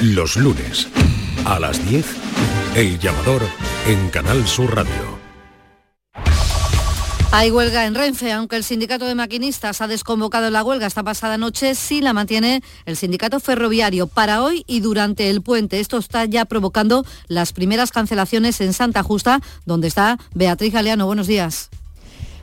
Los lunes a las 10 el llamador en Canal Sur Radio. Hay huelga en Renfe, aunque el sindicato de maquinistas ha desconvocado la huelga esta pasada noche, sí la mantiene el sindicato ferroviario para hoy y durante el puente. Esto está ya provocando las primeras cancelaciones en Santa Justa, donde está Beatriz Galeano. Buenos días.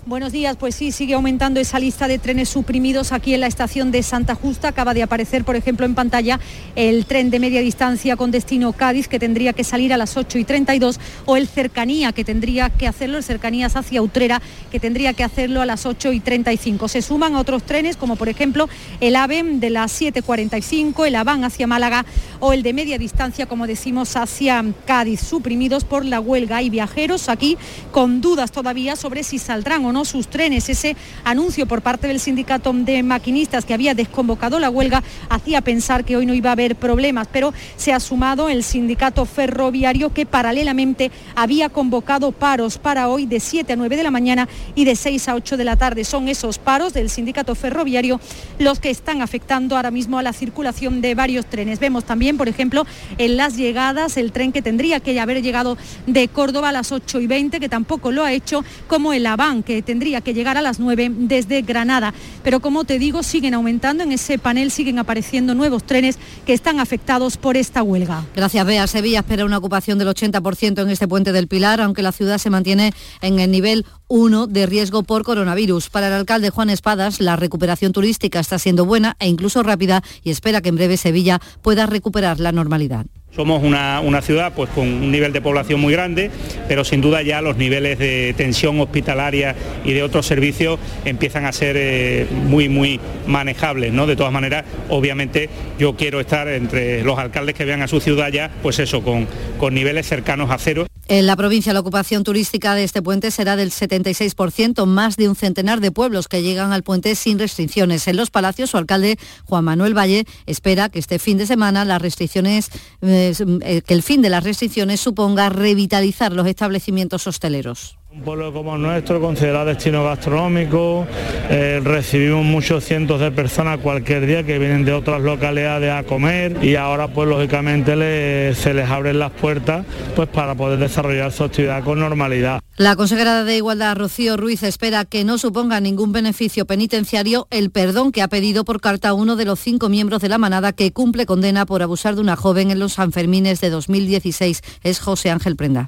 Buenos días, pues sí, sigue aumentando esa lista de trenes suprimidos aquí en la estación de Santa Justa. Acaba de aparecer, por ejemplo, en pantalla el tren de media distancia con destino Cádiz, que tendría que salir a las 8 y 32, o el cercanía, que tendría que hacerlo, el cercanías hacia Utrera, que tendría que hacerlo a las 8 y 35. Se suman otros trenes, como por ejemplo el AVE de las 7.45, el AVAN hacia Málaga o el de media distancia, como decimos, hacia Cádiz, suprimidos por la huelga. Hay viajeros aquí con dudas todavía sobre si saldrán o no sus trenes. Ese anuncio por parte del sindicato de maquinistas que había desconvocado la huelga hacía pensar que hoy no iba a haber problemas, pero se ha sumado el sindicato ferroviario que paralelamente había convocado paros para hoy de 7 a 9 de la mañana y de 6 a 8 de la tarde. Son esos paros del sindicato ferroviario los que están afectando ahora mismo a la circulación de varios trenes. Vemos también, por ejemplo, en las llegadas el tren que tendría que haber llegado de Córdoba a las 8 y 20, que tampoco lo ha hecho, como el Aván, que tendría que llegar a las 9 desde Granada. Pero como te digo, siguen aumentando en ese panel, siguen apareciendo nuevos trenes que están afectados por esta huelga. Gracias, Bea. Sevilla espera una ocupación del 80% en este puente del Pilar, aunque la ciudad se mantiene en el nivel 1 de riesgo por coronavirus. Para el alcalde Juan Espadas, la recuperación turística está siendo buena e incluso rápida y espera que en breve Sevilla pueda recuperar la normalidad. Somos una, una, ciudad pues, con un nivel de población muy grande, pero sin duda ya los niveles de tensión hospitalaria y de otros servicios empiezan a ser eh, muy, muy manejables. ¿no? De todas maneras, obviamente yo quiero estar entre los alcaldes que vean a su ciudad ya, pues eso, con, con niveles cercanos a cero. En la provincia la ocupación turística de este puente será del 76%, más de un centenar de pueblos que llegan al puente sin restricciones. En los palacios, su alcalde Juan Manuel Valle espera que este fin de semana las restricciones, eh, que el fin de las restricciones suponga revitalizar los establecimientos hosteleros Un pueblo como el nuestro, considerado destino gastronómico, eh, recibimos muchos cientos de personas cualquier día que vienen de otras localidades a comer y ahora pues lógicamente se les abren las puertas pues para poder desarrollar su actividad con normalidad. La consejera de Igualdad, Rocío Ruiz, espera que no suponga ningún beneficio penitenciario el perdón que ha pedido por carta uno de los cinco miembros de la manada que cumple condena por abusar de una joven en los Sanfermines de 2016. Es José Ángel Prenda.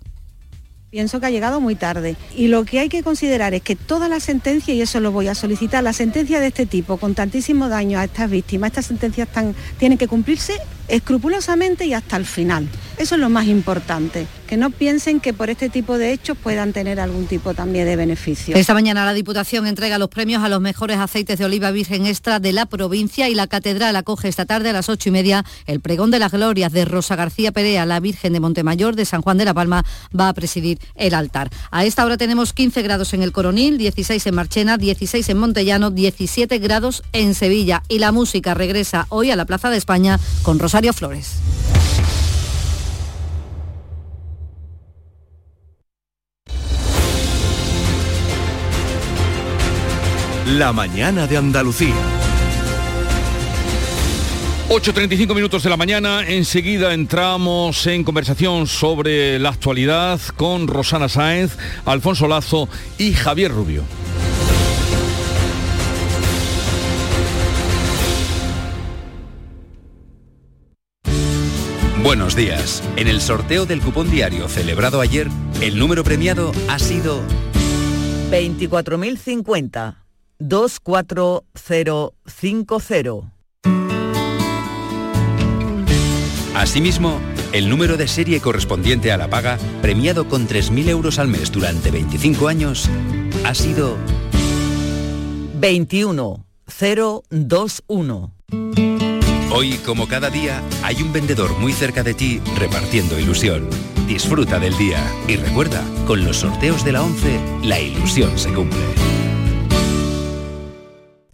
Pienso que ha llegado muy tarde. Y lo que hay que considerar es que toda la sentencia, y eso lo voy a solicitar, la sentencia de este tipo, con tantísimo daño a estas víctimas, estas sentencias tan, tienen que cumplirse escrupulosamente y hasta el final. Eso es lo más importante. Que no piensen que por este tipo de hechos puedan tener algún tipo también de beneficio. Esta mañana la Diputación entrega los premios a los mejores aceites de oliva virgen extra de la provincia y la Catedral acoge esta tarde a las ocho y media el pregón de las glorias de Rosa García Perea, la Virgen de Montemayor de San Juan de la Palma, va a presidir el altar. A esta hora tenemos 15 grados en el Coronil, 16 en Marchena, 16 en Montellano, 17 grados en Sevilla y la música regresa hoy a la Plaza de España con Rosario Flores. La mañana de Andalucía. 8.35 minutos de la mañana, enseguida entramos en conversación sobre la actualidad con Rosana Sáenz, Alfonso Lazo y Javier Rubio. Buenos días. En el sorteo del cupón diario celebrado ayer, el número premiado ha sido 24.050 24050. Asimismo, el número de serie correspondiente a la paga, premiado con 3.000 euros al mes durante 25 años, ha sido 21021. Hoy, como cada día, hay un vendedor muy cerca de ti repartiendo ilusión. Disfruta del día y recuerda, con los sorteos de la 11, la ilusión se cumple.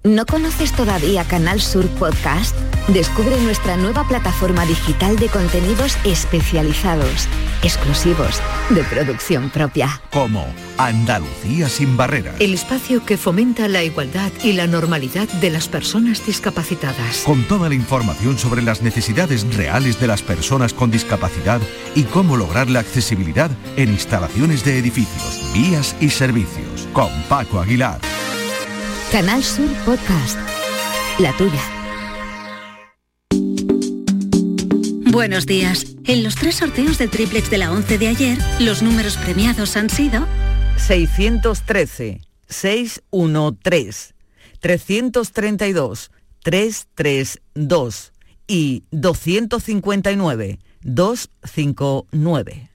¿No conoces todavía Canal Sur Podcast? Descubre nuestra nueva plataforma digital de contenidos especializados, exclusivos, de producción propia. Como Andalucía sin barreras. El espacio que fomenta la igualdad y la normalidad de las personas discapacitadas. Con toda la información sobre las necesidades reales de las personas con discapacidad y cómo lograr la accesibilidad en instalaciones de edificios, vías y servicios. Con Paco Aguilar. Canal Sur Podcast. La tuya. Buenos días. En los tres sorteos del triplex de la 11 de ayer, los números premiados han sido 613 613 332 332 y 259 259.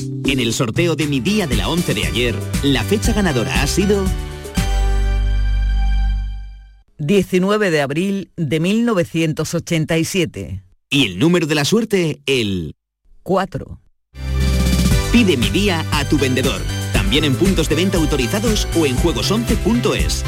En el sorteo de mi día de la 11 de ayer, la fecha ganadora ha sido 19 de abril de 1987. y el número de la suerte, el 4. Pide mi día a tu vendedor, también en puntos de venta autorizados o en juegos11.es.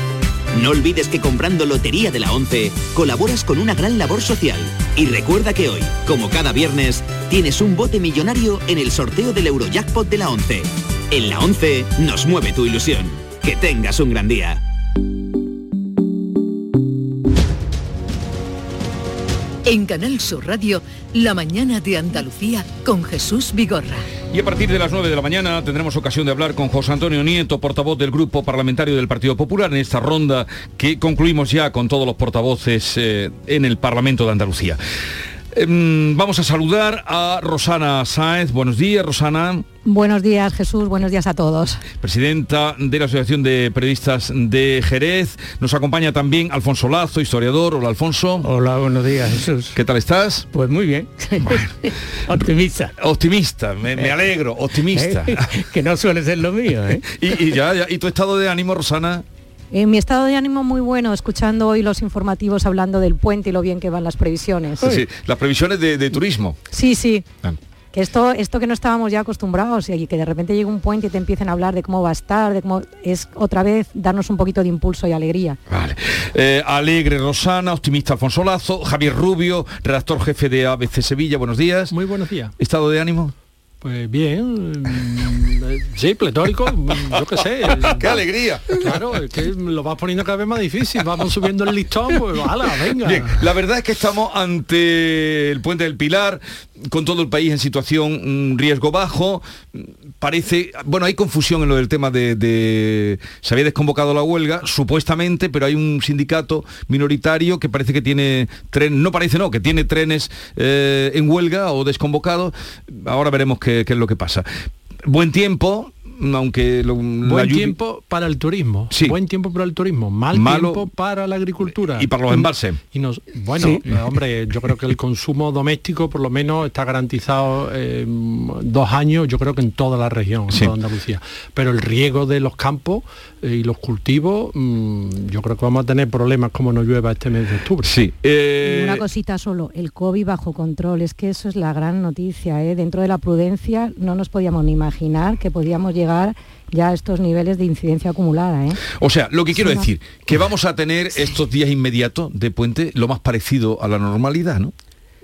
No olvides que comprando Lotería de la 11 colaboras con una gran labor social. Y recuerda que hoy, como cada viernes, tienes un bote millonario en el sorteo del Eurojackpot de la 11. En la 11 nos mueve tu ilusión. Que tengas un gran día. En Canal Sur Radio, La mañana de Andalucía con Jesús Vigorra. Y a partir de las 9 de la mañana tendremos ocasión de hablar con José Antonio Nieto, portavoz del Grupo Parlamentario del Partido Popular, en esta ronda que concluimos ya con todos los portavoces eh, en el Parlamento de Andalucía. Em, vamos a saludar a Rosana Sáenz. Buenos días, Rosana. Buenos días, Jesús. Buenos días a todos. Presidenta de la Asociación de Periodistas de Jerez. Nos acompaña también Alfonso Lazo, historiador. Hola, Alfonso. Hola, buenos días, Jesús. ¿Qué tal estás? Pues muy bien. optimista. Optimista, me, me alegro, optimista. que no suele ser lo mío, ¿eh? y, y ya, ya, ¿y tu estado de ánimo, Rosana? Mi estado de ánimo muy bueno, escuchando hoy los informativos hablando del puente y lo bien que van las previsiones. Sí, sí, las previsiones de, de turismo. Sí, sí. Que esto, esto que no estábamos ya acostumbrados y que de repente llegue un puente y te empiecen a hablar de cómo va a estar, de cómo es otra vez darnos un poquito de impulso y alegría. Vale. Eh, alegre Rosana, optimista Alfonso Lazo, Javier Rubio, redactor jefe de ABC Sevilla, buenos días. Muy buenos días. ¿Estado de ánimo? Pues bien, mm, sí, pletórico, yo qué sé. ¡Qué alegría! Claro, es que lo vas poniendo cada vez más difícil, vamos subiendo el listón, pues hala, venga. Bien, la verdad es que estamos ante el puente del Pilar, con todo el país en situación mm, riesgo bajo. Parece, bueno, hay confusión en lo del tema de, de, se había desconvocado la huelga, supuestamente, pero hay un sindicato minoritario que parece que tiene tren, no parece no, que tiene trenes eh, en huelga o desconvocados. Ahora veremos qué, qué es lo que pasa. Buen tiempo, aunque lo, buen tiempo para el turismo sí. buen tiempo para el turismo mal Malo, tiempo para la agricultura y para los embalses y nos bueno sí. eh, hombre yo creo que el consumo doméstico por lo menos está garantizado eh, dos años yo creo que en toda la región sí. en toda Andalucía pero el riego de los campos y los cultivos mmm, yo creo que vamos a tener problemas como no llueva este mes de octubre sí y una cosita solo el covid bajo control es que eso es la gran noticia ¿eh? dentro de la prudencia no nos podíamos ni imaginar que podíamos llegar ya a estos niveles de incidencia acumulada. ¿eh? O sea, lo que quiero sí, decir, no. que vamos a tener estos días inmediatos de puente lo más parecido a la normalidad, ¿no?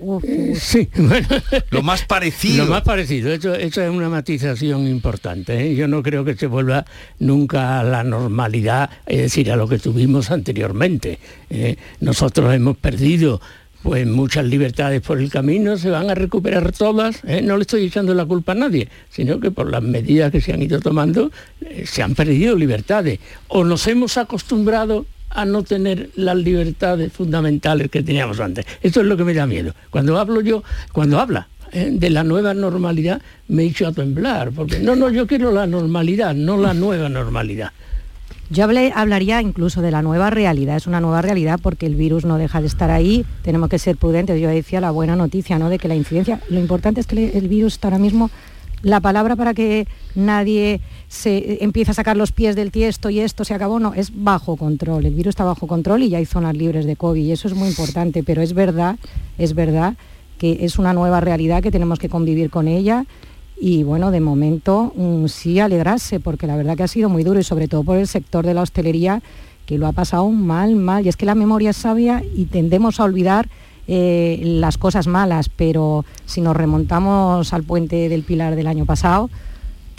Uf, sí, bueno. Lo más parecido. Lo más parecido, eso, eso es una matización importante. ¿eh? Yo no creo que se vuelva nunca a la normalidad, es decir, a lo que tuvimos anteriormente. ¿eh? Nosotros hemos perdido pues muchas libertades por el camino se van a recuperar todas. ¿eh? No le estoy echando la culpa a nadie, sino que por las medidas que se han ido tomando eh, se han perdido libertades. O nos hemos acostumbrado a no tener las libertades fundamentales que teníamos antes. Esto es lo que me da miedo. Cuando hablo yo, cuando habla eh, de la nueva normalidad, me he hecho a temblar, no, no, yo quiero la normalidad, no la nueva normalidad. Yo hablaría incluso de la nueva realidad, es una nueva realidad porque el virus no deja de estar ahí, tenemos que ser prudentes. Yo decía la buena noticia, ¿no? De que la incidencia, lo importante es que el virus está ahora mismo, la palabra para que nadie se empiece a sacar los pies del tiesto y esto se acabó, no, es bajo control. El virus está bajo control y ya hay zonas libres de COVID y eso es muy importante, pero es verdad, es verdad que es una nueva realidad que tenemos que convivir con ella y bueno, de momento mmm, sí alegrarse, porque la verdad que ha sido muy duro y sobre todo por el sector de la hostelería que lo ha pasado mal, mal. Y es que la memoria es sabia y tendemos a olvidar eh, las cosas malas, pero si nos remontamos al puente del Pilar del año pasado,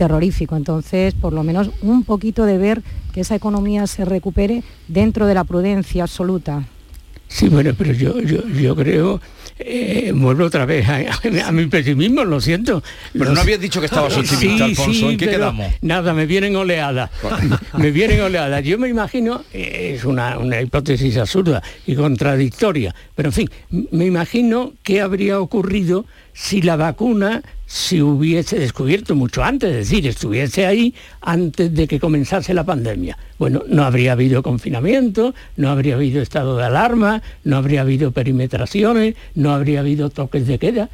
terrorífico. Entonces, por lo menos un poquito de ver que esa economía se recupere dentro de la prudencia absoluta. Sí, bueno, pero yo, yo, yo creo, eh, vuelvo otra vez a, a, a, mi pesimismo, lo siento. Pero no habías dicho que estabas optimista, sí, Alfonso, sí, ¿en qué quedamos? Nada, me vienen oleadas, me vienen oleadas. Yo me imagino, eh, es una, una hipótesis absurda y contradictoria, pero en fin, me imagino qué habría ocurrido si la vacuna se hubiese descubierto mucho antes, es decir, estuviese ahí antes de que comenzase la pandemia. Bueno, no habría habido confinamiento, no habría habido estado de alarma, no habría habido perimetraciones, no habría habido toques de queda.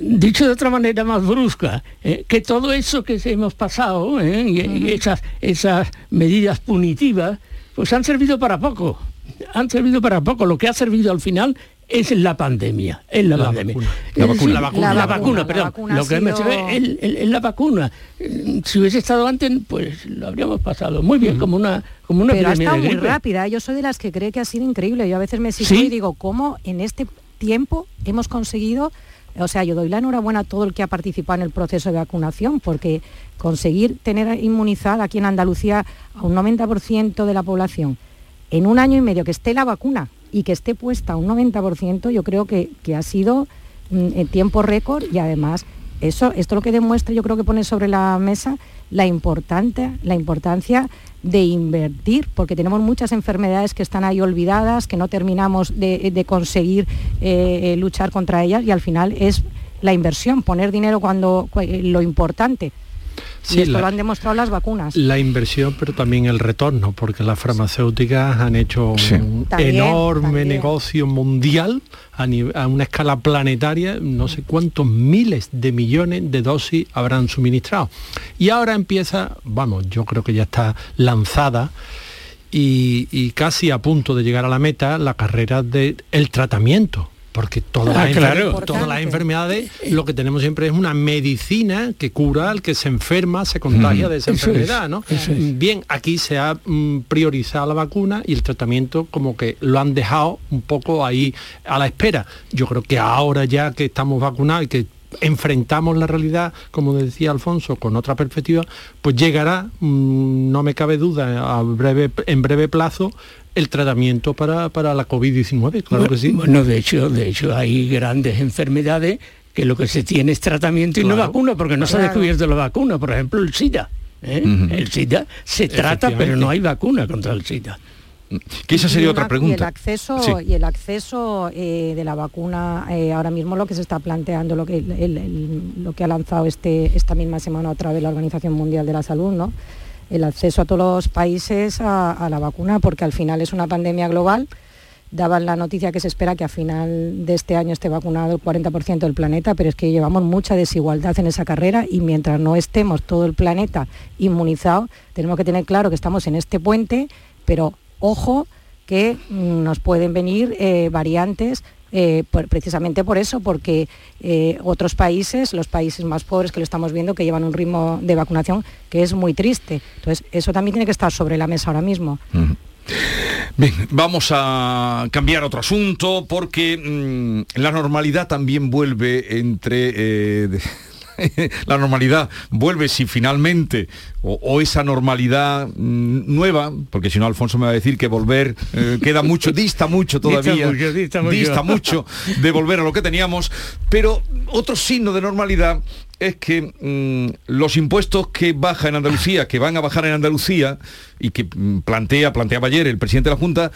Dicho de otra manera más brusca, eh, que todo eso que hemos pasado eh, y, y esas, esas medidas punitivas, pues han servido para poco, han servido para poco. Lo que ha servido al final es la pandemia, es la, la pandemia. Vacuna. La, vacuna. Sí, la, vacuna. la, vacuna, perdón. vacuna lo que sido... me es, es, es la vacuna. Si hubiese estado antes, pues lo habríamos pasado muy bien, uh -huh. como una como una Pero ha estado muy rápida. Yo soy de las que cree que ha sido increíble. Yo a veces me sigo ¿Sí? y digo, ¿cómo en este tiempo hemos conseguido o sea, yo doy la enhorabuena a todo el que ha participado en el proceso de vacunación, porque conseguir tener inmunizada aquí en Andalucía a un 90% de la población en un año y medio que esté la vacuna y que esté puesta un 90%, yo creo que, que ha sido mm, en tiempo récord y además eso, esto lo que demuestra, yo creo que pone sobre la mesa la, importante, la importancia de invertir, porque tenemos muchas enfermedades que están ahí olvidadas, que no terminamos de, conseguir eh, eh, luchar contra ellas y al final es la inversión, poner dinero cuando lo importante y esto lo han demostrado las vacunas. La inversión, pero también el retorno, porque las farmacéuticas han hecho un enorme negocio mundial a, a, una escala planetaria, no sé cuántos miles de millones de dosis habrán suministrado. Y ahora empieza, vamos, yo creo que ya está lanzada. Y, casi a punto de llegar a la meta la carrera del el tratamiento porque todas, ah, las, todas las enfermedades lo que tenemos siempre es una medicina que cura al que se enferma, se contagia de esa enfermedad, ¿no? Bien, aquí se ha mm, priorizado la vacuna y el tratamiento como que lo han dejado un poco ahí a la espera. Yo creo que ahora ya que estamos vacunados y que enfrentamos la realidad, como decía Alfonso, con otra perspectiva, pues llegará, mm, no me cabe duda, a breve, en breve plazo, el tratamiento para, la COVID-19, claro que sí. Bueno, de hecho, de hecho hay grandes enfermedades que lo que se tiene es tratamiento y no vacuna, porque no se ha descubierto la vacuna, por ejemplo el SIDA. ¿eh? El SIDA se trata, pero no hay vacuna contra el SIDA. Que esa sería otra pregunta. Y el acceso, y el acceso eh, de la vacuna, eh, ahora mismo lo que se está planteando, lo que, lo que ha lanzado este, esta misma semana otra vez la Organización Mundial de la Salud, ¿no? el acceso a todos los países a, la vacuna, porque al final es una pandemia global. Daban la noticia que se espera que a final de este año esté vacunado el 40% del planeta, pero es que llevamos mucha desigualdad en esa carrera y mientras no estemos todo el planeta inmunizado, tenemos que tener claro que estamos en este puente, pero ojo que nos pueden venir eh, variantes eh, precisamente por eso, porque eh, otros países, los países más pobres que lo estamos viendo, que llevan un ritmo de vacunación que es muy triste. Entonces, eso también tiene que estar sobre la mesa ahora mismo. Bien, vamos a cambiar otro asunto porque mm, la normalidad también vuelve entre... la normalidad vuelve si finalmente, o, esa normalidad mm, nueva, porque si no Alfonso me va a decir que volver eh, queda mucho, dista mucho todavía, dista mucho de volver a lo que teníamos, pero otro signo de normalidad es que mm, los impuestos que baja en Andalucía, que van a bajar en Andalucía y que mm, plantea, planteaba ayer el presidente de la Junta,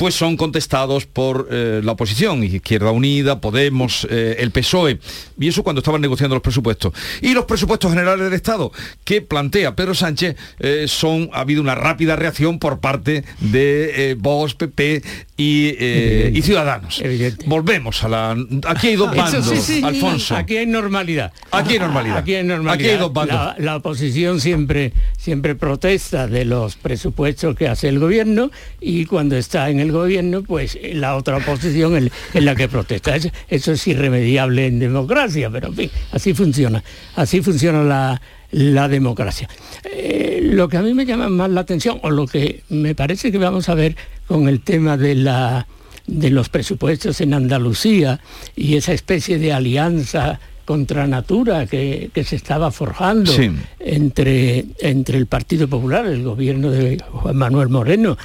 pues son contestados por eh, la oposición, Izquierda Unida, Podemos, eh, el PSOE, y eso cuando estaban negociando los presupuestos. Y los presupuestos generales del Estado que plantea Pedro Sánchez eh, son, ha habido una rápida reacción por parte de Vox, PP y, Ciudadanos. Volvemos a la... Aquí hay dos bandos, Alfonso. Aquí hay normalidad. Aquí hay normalidad. Aquí hay normalidad. dos bandos. La, oposición siempre, siempre protesta de los presupuestos que hace el gobierno y cuando está en el gobierno, pues la otra oposición es, la que protesta. Eso, es irremediable en democracia, pero en fin, así funciona. Así funciona la, democracia. Eh, lo que a mí me llama más la atención, o lo que me parece que vamos a ver con el tema de la de los presupuestos en Andalucía y esa especie de alianza contra natura que, se estaba forjando entre, entre el Partido Popular, el gobierno de Juan Manuel Moreno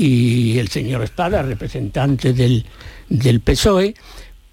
y el señor Espada, representante del, del PSOE,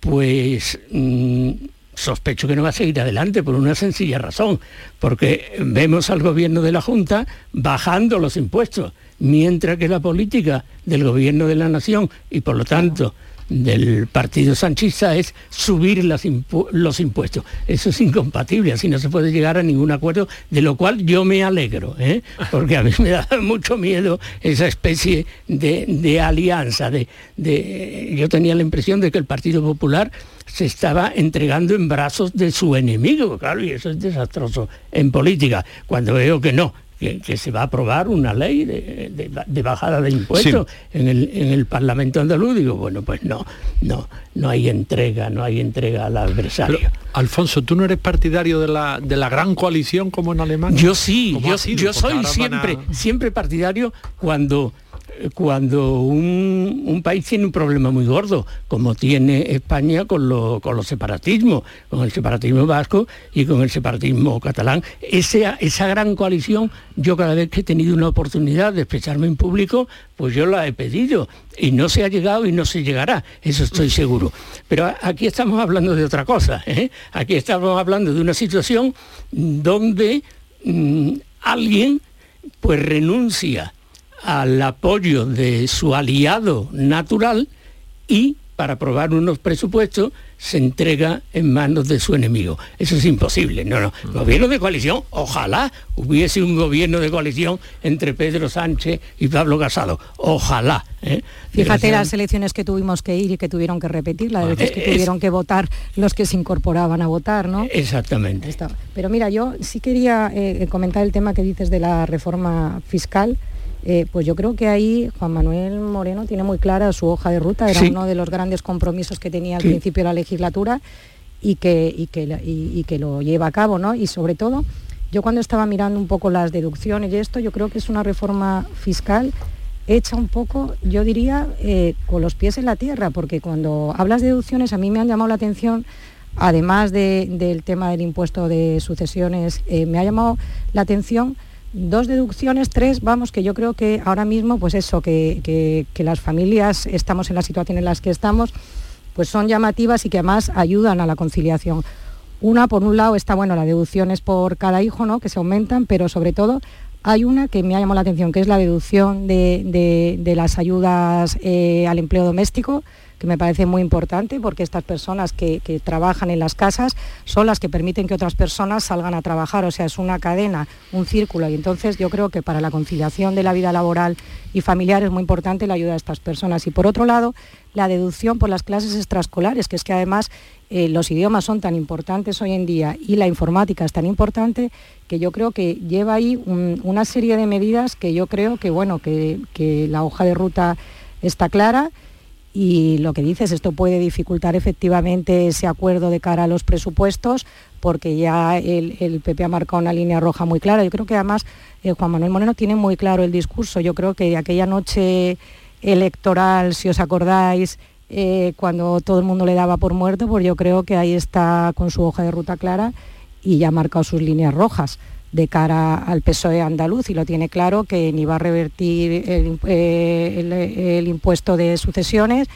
pues mm, sospecho que no va a seguir adelante por una sencilla razón, porque vemos al gobierno de la Junta bajando los impuestos, mientras que la política del gobierno de la Nación y por lo tanto del partido sanchista es subir los impuestos. Eso es incompatible, así no se puede llegar a ningún acuerdo, de lo cual yo me alegro, ¿eh? porque a mí me da mucho miedo esa especie de, alianza. De, de, yo tenía la impresión de que el Partido Popular se estaba entregando en brazos de su enemigo, claro, y eso es desastroso en política, cuando veo que no, que, se va a aprobar una ley de, bajada de impuestos en, el, Parlamento andaluz. Digo, bueno, pues no, no, no hay entrega, no hay entrega al adversario. Alfonso, ¿tú no eres partidario de la, de la gran coalición como en Alemania? Yo sí, yo, yo soy siempre, siempre partidario cuando cuando un, país tiene un problema muy gordo, como tiene España con, los separatismos, con el separatismo vasco y con el separatismo catalán. Esa, esa gran coalición, yo cada vez que he tenido una oportunidad de expresarme en público, pues yo la he pedido y no se ha llegado y no se llegará, eso estoy seguro. Pero aquí estamos hablando de otra cosa, ¿eh? aquí estamos hablando de una situación donde mm, alguien pues renuncia al apoyo de su aliado natural y para aprobar unos presupuestos se entrega en manos de su enemigo. Eso es imposible. No, no. Gobierno de coalición, ojalá hubiese un gobierno de coalición entre Pedro Sánchez y Pablo Casado. Ojalá. ¿eh? Fíjate las elecciones que tuvimos que ir y que tuvieron que repetir, las veces que tuvieron que votar los que se incorporaban a votar, ¿no? Exactamente. Pero mira, yo sí quería eh, comentar el tema que dices de la reforma fiscal eh, pues yo creo que ahí Juan Manuel Moreno tiene muy clara su hoja de ruta, era uno de los grandes compromisos que tenía al principio de la legislatura y que, que, lo lleva a cabo, ¿no? Y sobre todo, yo cuando estaba mirando un poco las deducciones y esto, yo creo que es una reforma fiscal hecha un poco, yo diría, eh, con los pies en la tierra, porque cuando hablas de deducciones a mí me han llamado la atención, además del tema del impuesto de sucesiones, eh, me ha llamado la atención dos deducciones, tres, vamos, que yo creo que ahora mismo, pues eso, que, las familias estamos en la situación en las que estamos, pues son llamativas y que además ayudan a la conciliación. Una, por un lado, está, bueno, las deducciones por cada hijo, ¿no?, que se aumentan, pero sobre todo hay una que me ha llamado la atención, que es la deducción de, las ayudas eh, al empleo doméstico, que me parece muy importante porque estas personas que, trabajan en las casas son las que permiten que otras personas salgan a trabajar, o sea, es una cadena, un círculo y entonces yo creo que para la conciliación de la vida laboral y familiar es muy importante la ayuda de estas personas. Y por otro lado, la deducción por las clases extraescolares, que es que además eh, los idiomas son tan importantes hoy en día y la informática es tan importante que yo creo que lleva ahí una serie de medidas que yo creo que, bueno, que, que la hoja de ruta está clara y lo que dices, esto puede dificultar efectivamente ese acuerdo de cara a los presupuestos, porque ya el, PP ha marcado una línea roja muy clara. Yo creo que además eh, Juan Manuel Moreno tiene muy claro el discurso. Yo creo que aquella noche electoral, si os acordáis, eh, cuando todo el mundo le daba por muerto, pues yo creo que ahí está con su hoja de ruta clara y ya ha marcado sus líneas rojas de cara al PSOE andaluz y lo tiene claro que ni va a revertir el, eh, impuesto de sucesiones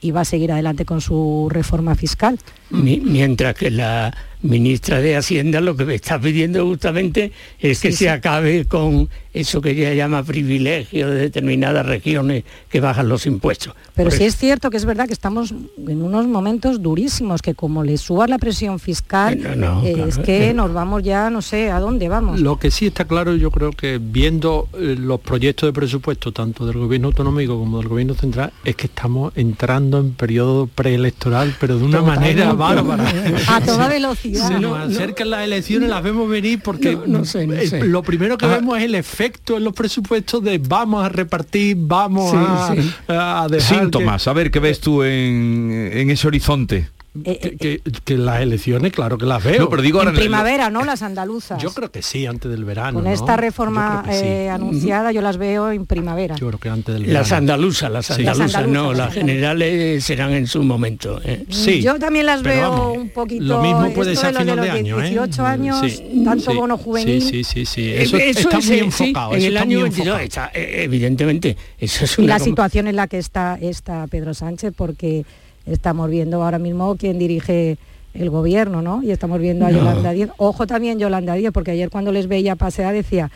y va a seguir adelante con su reforma fiscal. Mientras que la ministra de Hacienda lo que me está pidiendo justamente es que se acabe con eso que ella llama privilegio de determinadas regiones que bajan los impuestos. Pero sí es cierto que es verdad que estamos en unos momentos durísimos, que como le suba la presión fiscal, eh, es que nos vamos ya, no sé, a dónde vamos. Lo que sí está claro, yo creo que viendo eh, los proyectos de presupuesto, tanto del gobierno autonómico como del gobierno central, es que estamos entrando en periodo preelectoral, pero de una manera bárbara. A toda velocidad. Se nos acercan las elecciones, las vemos venir porque no, sé, lo primero que vemos es el efecto en los presupuestos de vamos a repartir, vamos a, dejar Síntomas, a ver qué ves tú en ese horizonte. Eh, eh, que, las elecciones, claro que las veo. pero digo en primavera, ¿no? Las andaluzas. Yo creo que sí, antes del verano. Con esta reforma eh, anunciada yo las veo en primavera. Yo creo que antes del verano. Las andaluzas, las andaluzas, no, las generales serán en su momento. Sí. Yo también las veo un poquito. Lo mismo puede ser a final de, año. 18 años, tanto bono juvenil. Sí, sí, sí, Eso, está muy enfocado. en el año 22 está, evidentemente. Eso es una y la situación en la que está, está Pedro Sánchez, porque estamos viendo ahora mismo quién dirige el gobierno, ¿no? Y estamos viendo a Yolanda Díaz. Ojo también Yolanda Díaz, porque ayer cuando les veía pasear decía,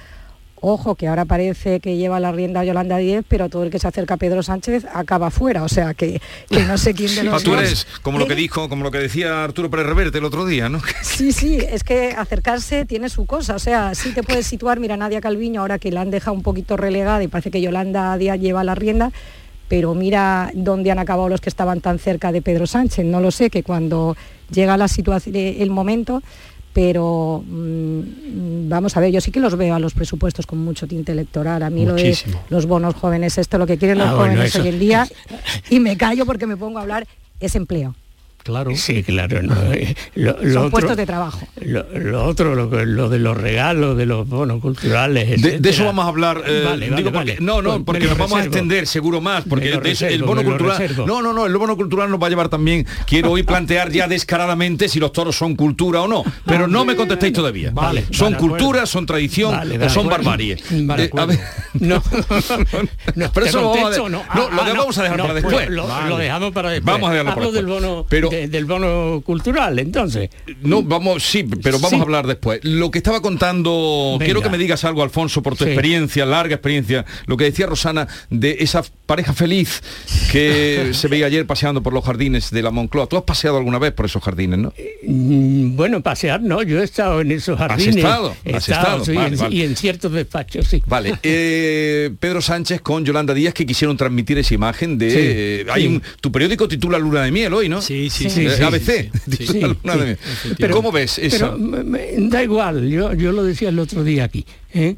ojo, que ahora parece que lleva la rienda a Yolanda Díez, pero todo el que se acerca a Pedro Sánchez acaba fuera, o sea que, no sé quién de los Tú eres como lo que dijo, como lo que decía Arturo Pérez Reverte el otro día, ¿no? Sí, sí, es que acercarse tiene su cosa, o sea, sí te puedes situar, mira Nadia Calviño, ahora que la han dejado un poquito relegada y parece que Yolanda Díaz lleva la rienda, pero mira dónde han acabado los que estaban tan cerca de Pedro Sánchez. No lo sé, que cuando llega la situación, el momento, pero mm, vamos a ver, yo sí que los veo a los presupuestos con mucho tinte electoral. A mí lo de los bonos jóvenes, esto lo que quieren los ah, jóvenes hoy en día, y me callo porque me pongo a hablar, es empleo. Claro. Sí, claro. No. Eh, lo, Son otro, puestos de trabajo. Lo, otro, lo, de los regalos, de los bonos culturales. De, eso vamos a hablar. Eh, vale, digo porque, No, no, porque nos vamos a extender seguro más. Porque el bono cultural. No, no, no, el bono cultural nos va a llevar también. Quiero hoy plantear ya descaradamente si los toros son cultura o no. Pero no me contestéis todavía. Vale. Son cultura, son tradición o son barbarie. Vale, a ver, no, no, pero eso lo vamos a, no, lo ah, vamos a dejar para después. Lo, dejamos para después. Vamos a dejarlo para después. del del bono cultural, entonces. No, vamos, sí, pero vamos a hablar después. Lo que estaba contando, quiero que me digas algo, Alfonso, por tu experiencia, larga experiencia, lo que decía Rosana de esa pareja feliz que se veía ayer paseando por los jardines de la Moncloa. ¿Tú has paseado alguna vez por esos jardines, no? Mm, bueno, pasear no, yo he estado en esos jardines. ¿Has estado? y en ciertos despachos, sí. Vale. Eh, Pedro Sánchez con Yolanda Díaz que quisieron transmitir esa imagen de... Eh, hay un, tu periódico titula Luna de Miel hoy, ¿no? Sí, sí, sí. ABC. Pero, ¿Cómo ves eso? da igual, yo, yo lo decía el otro día aquí. ¿eh?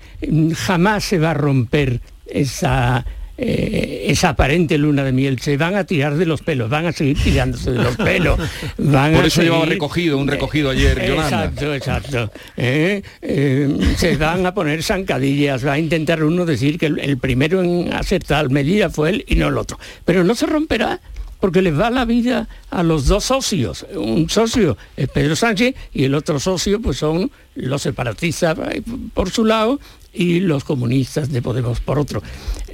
Jamás se va a romper esa eh, esa aparente luna de miel, se van a tirar de los pelos, van a seguir tirándose de los pelos. Por eso llevaba recogido, un recogido ayer, Exacto, exacto. Eh, eh, se van a poner zancadillas, va a intentar uno decir que el, primero en hacer tal medida fue él y no el otro. Pero no se romperá porque les va la vida a los dos socios. Un socio es Pedro Sánchez y el otro socio pues son los separatistas por su lado y los comunistas de Podemos por otro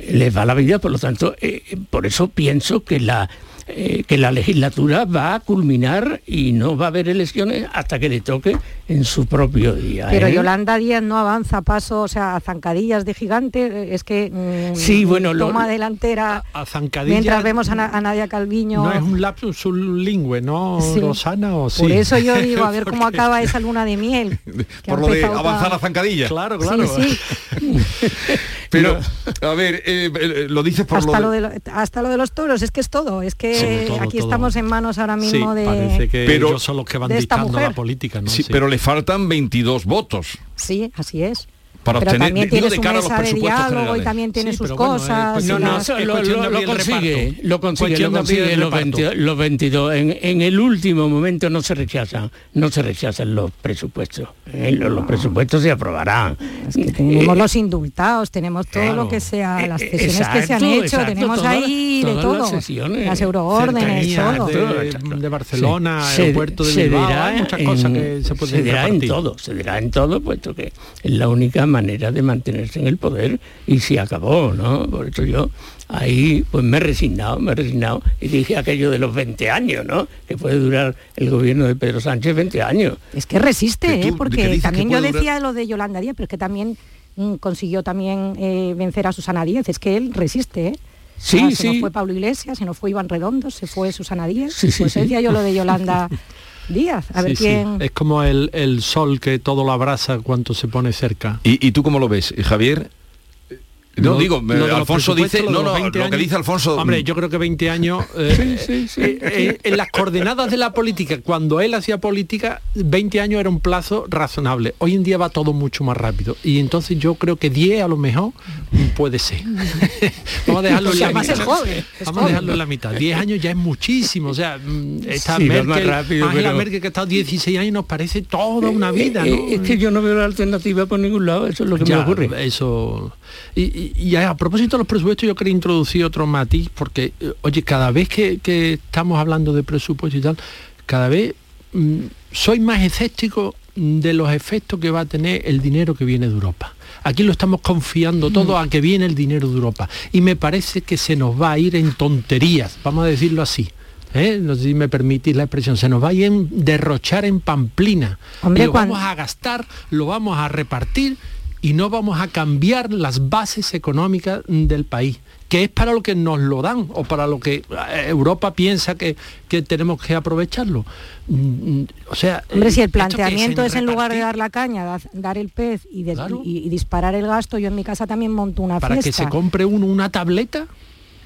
les va la vida, por lo tanto, eh, por eso pienso que la, eh, que la legislatura va a culminar y no va a haber elecciones hasta que le toque en su propio día. Pero ¿eh? Yolanda Díaz no avanza a paso, o sea, a zancadillas de gigante, es que mm, sí, bueno, toma delantera a, mientras vemos a, Nadia Calviño. No es un lapsus sublingue, ¿no, Rosana? O sí? Por eso yo digo, a ver cómo acaba esa luna de miel. Por lo de avanzar a zancadilla. Claro, claro. Sí, Pero, a ver, eh, eh, lo dices por hasta lo, de... Hasta lo de los toros, es que es todo. Es que aquí estamos en manos ahora mismo de... parece que pero, ellos son los que van dictando la política, ¿no? Sí, pero le faltan 22 votos. Sí, así es para pero obtener también tiene su mesa de diálogo y también tiene sus cosas. no, no, lo, consigue, lo consigue, lo consigue los, 22, En, el último momento no se rechazan, no se rechazan los presupuestos. Eh, los, presupuestos se aprobarán. Es que tenemos los indultados, tenemos todo lo que sea, las sesiones que se han hecho, tenemos ahí de todo. Las, sesiones, las euroórdenes, todo. De, Barcelona, el puerto de Bilbao, muchas cosas que se pueden Se dirá en todo, se dirá en todo, puesto que es la única manera de mantenerse en el poder y se acabó, ¿no? Por eso yo ahí pues me he resignado, me he resignado y dije aquello de los 20 años, ¿no? Que puede durar el gobierno de Pedro Sánchez 20 años. Es que resiste, ¿eh? Porque también yo decía lo de Yolanda Díaz, pero es que también mm, consiguió también eh, vencer a Susana Díaz, es que él resiste, ¿eh? Sí, se nos fue Pablo Iglesias, se nos fue Iván Redondo, se fue Susana Díaz. pues decía yo lo de Yolanda días. A ver quién... Es como el, sol que todo lo abraza cuando se pone cerca. ¿Y, y tú cómo lo ves, Javier? No, digo, Alfonso dice, no, no, lo que dice Alfonso... Hombre, yo creo que 20 años, eh, eh, eh, en las coordenadas de la política, cuando él hacía política, 20 años era un plazo razonable. Hoy en día va todo mucho más rápido. Y entonces yo creo que 10 a lo mejor puede ser. Vamos a dejarlo en la mitad. Vamos a dejarlo en la mitad. 10 años ya es muchísimo. O sea, mm, esta Merkel, rápido, Angela Merkel que ha estado 16 años nos parece toda una vida. Es que yo no veo la alternativa por ningún lado, eso es lo que me ocurre. Eso... Y, a, propósito de los presupuestos, yo quería introducir otro matiz, porque, eh, oye, cada vez que, estamos hablando de presupuesto y tal, cada vez mm, soy más escéptico de los efectos que va a tener el dinero que viene de Europa. Aquí lo estamos confiando mm. todo a que viene el dinero de Europa. Y me parece que se nos va a ir en tonterías, vamos a decirlo así. ¿eh? no sé si me permitís la expresión, se nos va a ir en derrochar en pamplina. lo vamos a gastar, lo vamos a repartir y no vamos a cambiar las bases económicas del país que es para lo que nos lo dan o para lo que eh, Europa piensa que, tenemos que aprovecharlo. Mm, o sea, Hombre, si el planteamiento es, en lugar de dar la caña, dar el pez y, disparar el gasto, yo en mi casa también monto una para fiesta. Para que se compre uno una tableta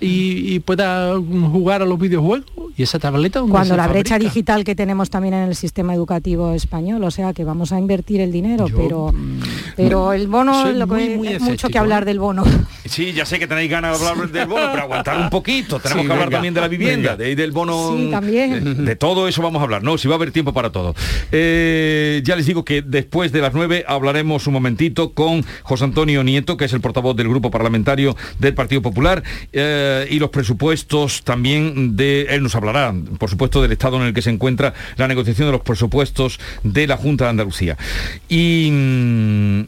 y, pueda jugar a los videojuegos y esa tableta cuando la brecha digital que tenemos también en el sistema educativo español o sea que vamos a invertir el dinero pero mm, pero el bono lo que, mucho que hablar ¿eh? del bono. Sí ya sé que tenéis ganas de hablar del bono pero aguantar un poquito tenemos que hablar también de la vivienda de, del bono sí, también. De, todo eso vamos a hablar. No si va a haber tiempo para todo. Eh, ya les digo que después de las nueve hablaremos un momentito con José Antonio Nieto que es el portavoz del grupo parlamentario del Partido Popular. Eh, eh, y los presupuestos también de, él nos hablará, por supuesto, del estado en el que se encuentra la negociación de los presupuestos de la Junta de Andalucía. Y mm,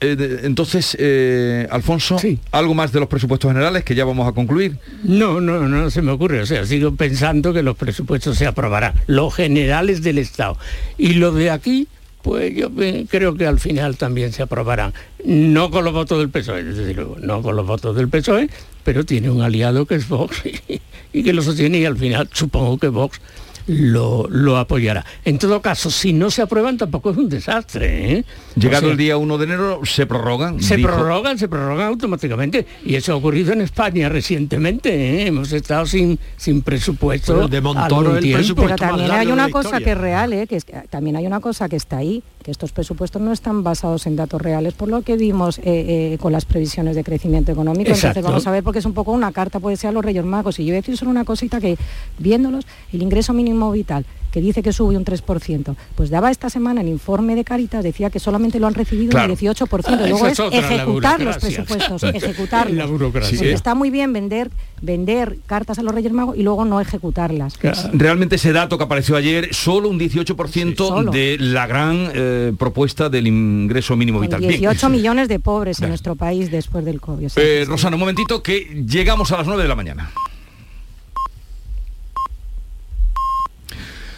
eh, entonces, eh, Alfonso, ¿algo más de los presupuestos generales que ya vamos a concluir? No, no, no se me ocurre. O sea, sigo pensando que los presupuestos se aprobarán, los generales del Estado. Y lo de aquí, pues yo creo que al final también se aprobarán. No con los votos del PSOE, no con los votos del PSOE, pero tiene un aliado que es Vox y, que lo sostiene y al final supongo que Vox lo, lo, apoyará. En todo caso, si no se aprueban tampoco es un desastre. ¿eh? Llegado el día 1 de enero, se prorrogan. Se prorrogan, se prorrogan automáticamente. Y eso ha ocurrido en España recientemente. ¿eh? Hemos estado sin, sin presupuesto. de Montoro el presupuesto Pero también hay una cosa que es real, ¿eh? que es, también hay una cosa que está ahí, que estos presupuestos no están basados en datos reales, por lo que vimos eh, con las previsiones de crecimiento económico. Entonces vamos a ver porque es un poco una carta, puede ser a los Reyes Magos. Y yo voy a decir solo una cosita que viéndolos, el ingreso mínimo vital que dice que sube un 3%, pues daba esta semana el informe de Caritas, decía que solamente lo han recibido el 18%. Luego es, ejecutar los presupuestos, ejecutarlos. Está muy bien vender, vender cartas a los Reyes Magos y luego no ejecutarlas. Realmente ese dato que apareció ayer, solo un 18% de la gran eh, propuesta del ingreso mínimo vital. 18 millones de pobres en nuestro país después del COVID. Eh, Rosana, un momentito que llegamos a las 9 de la mañana.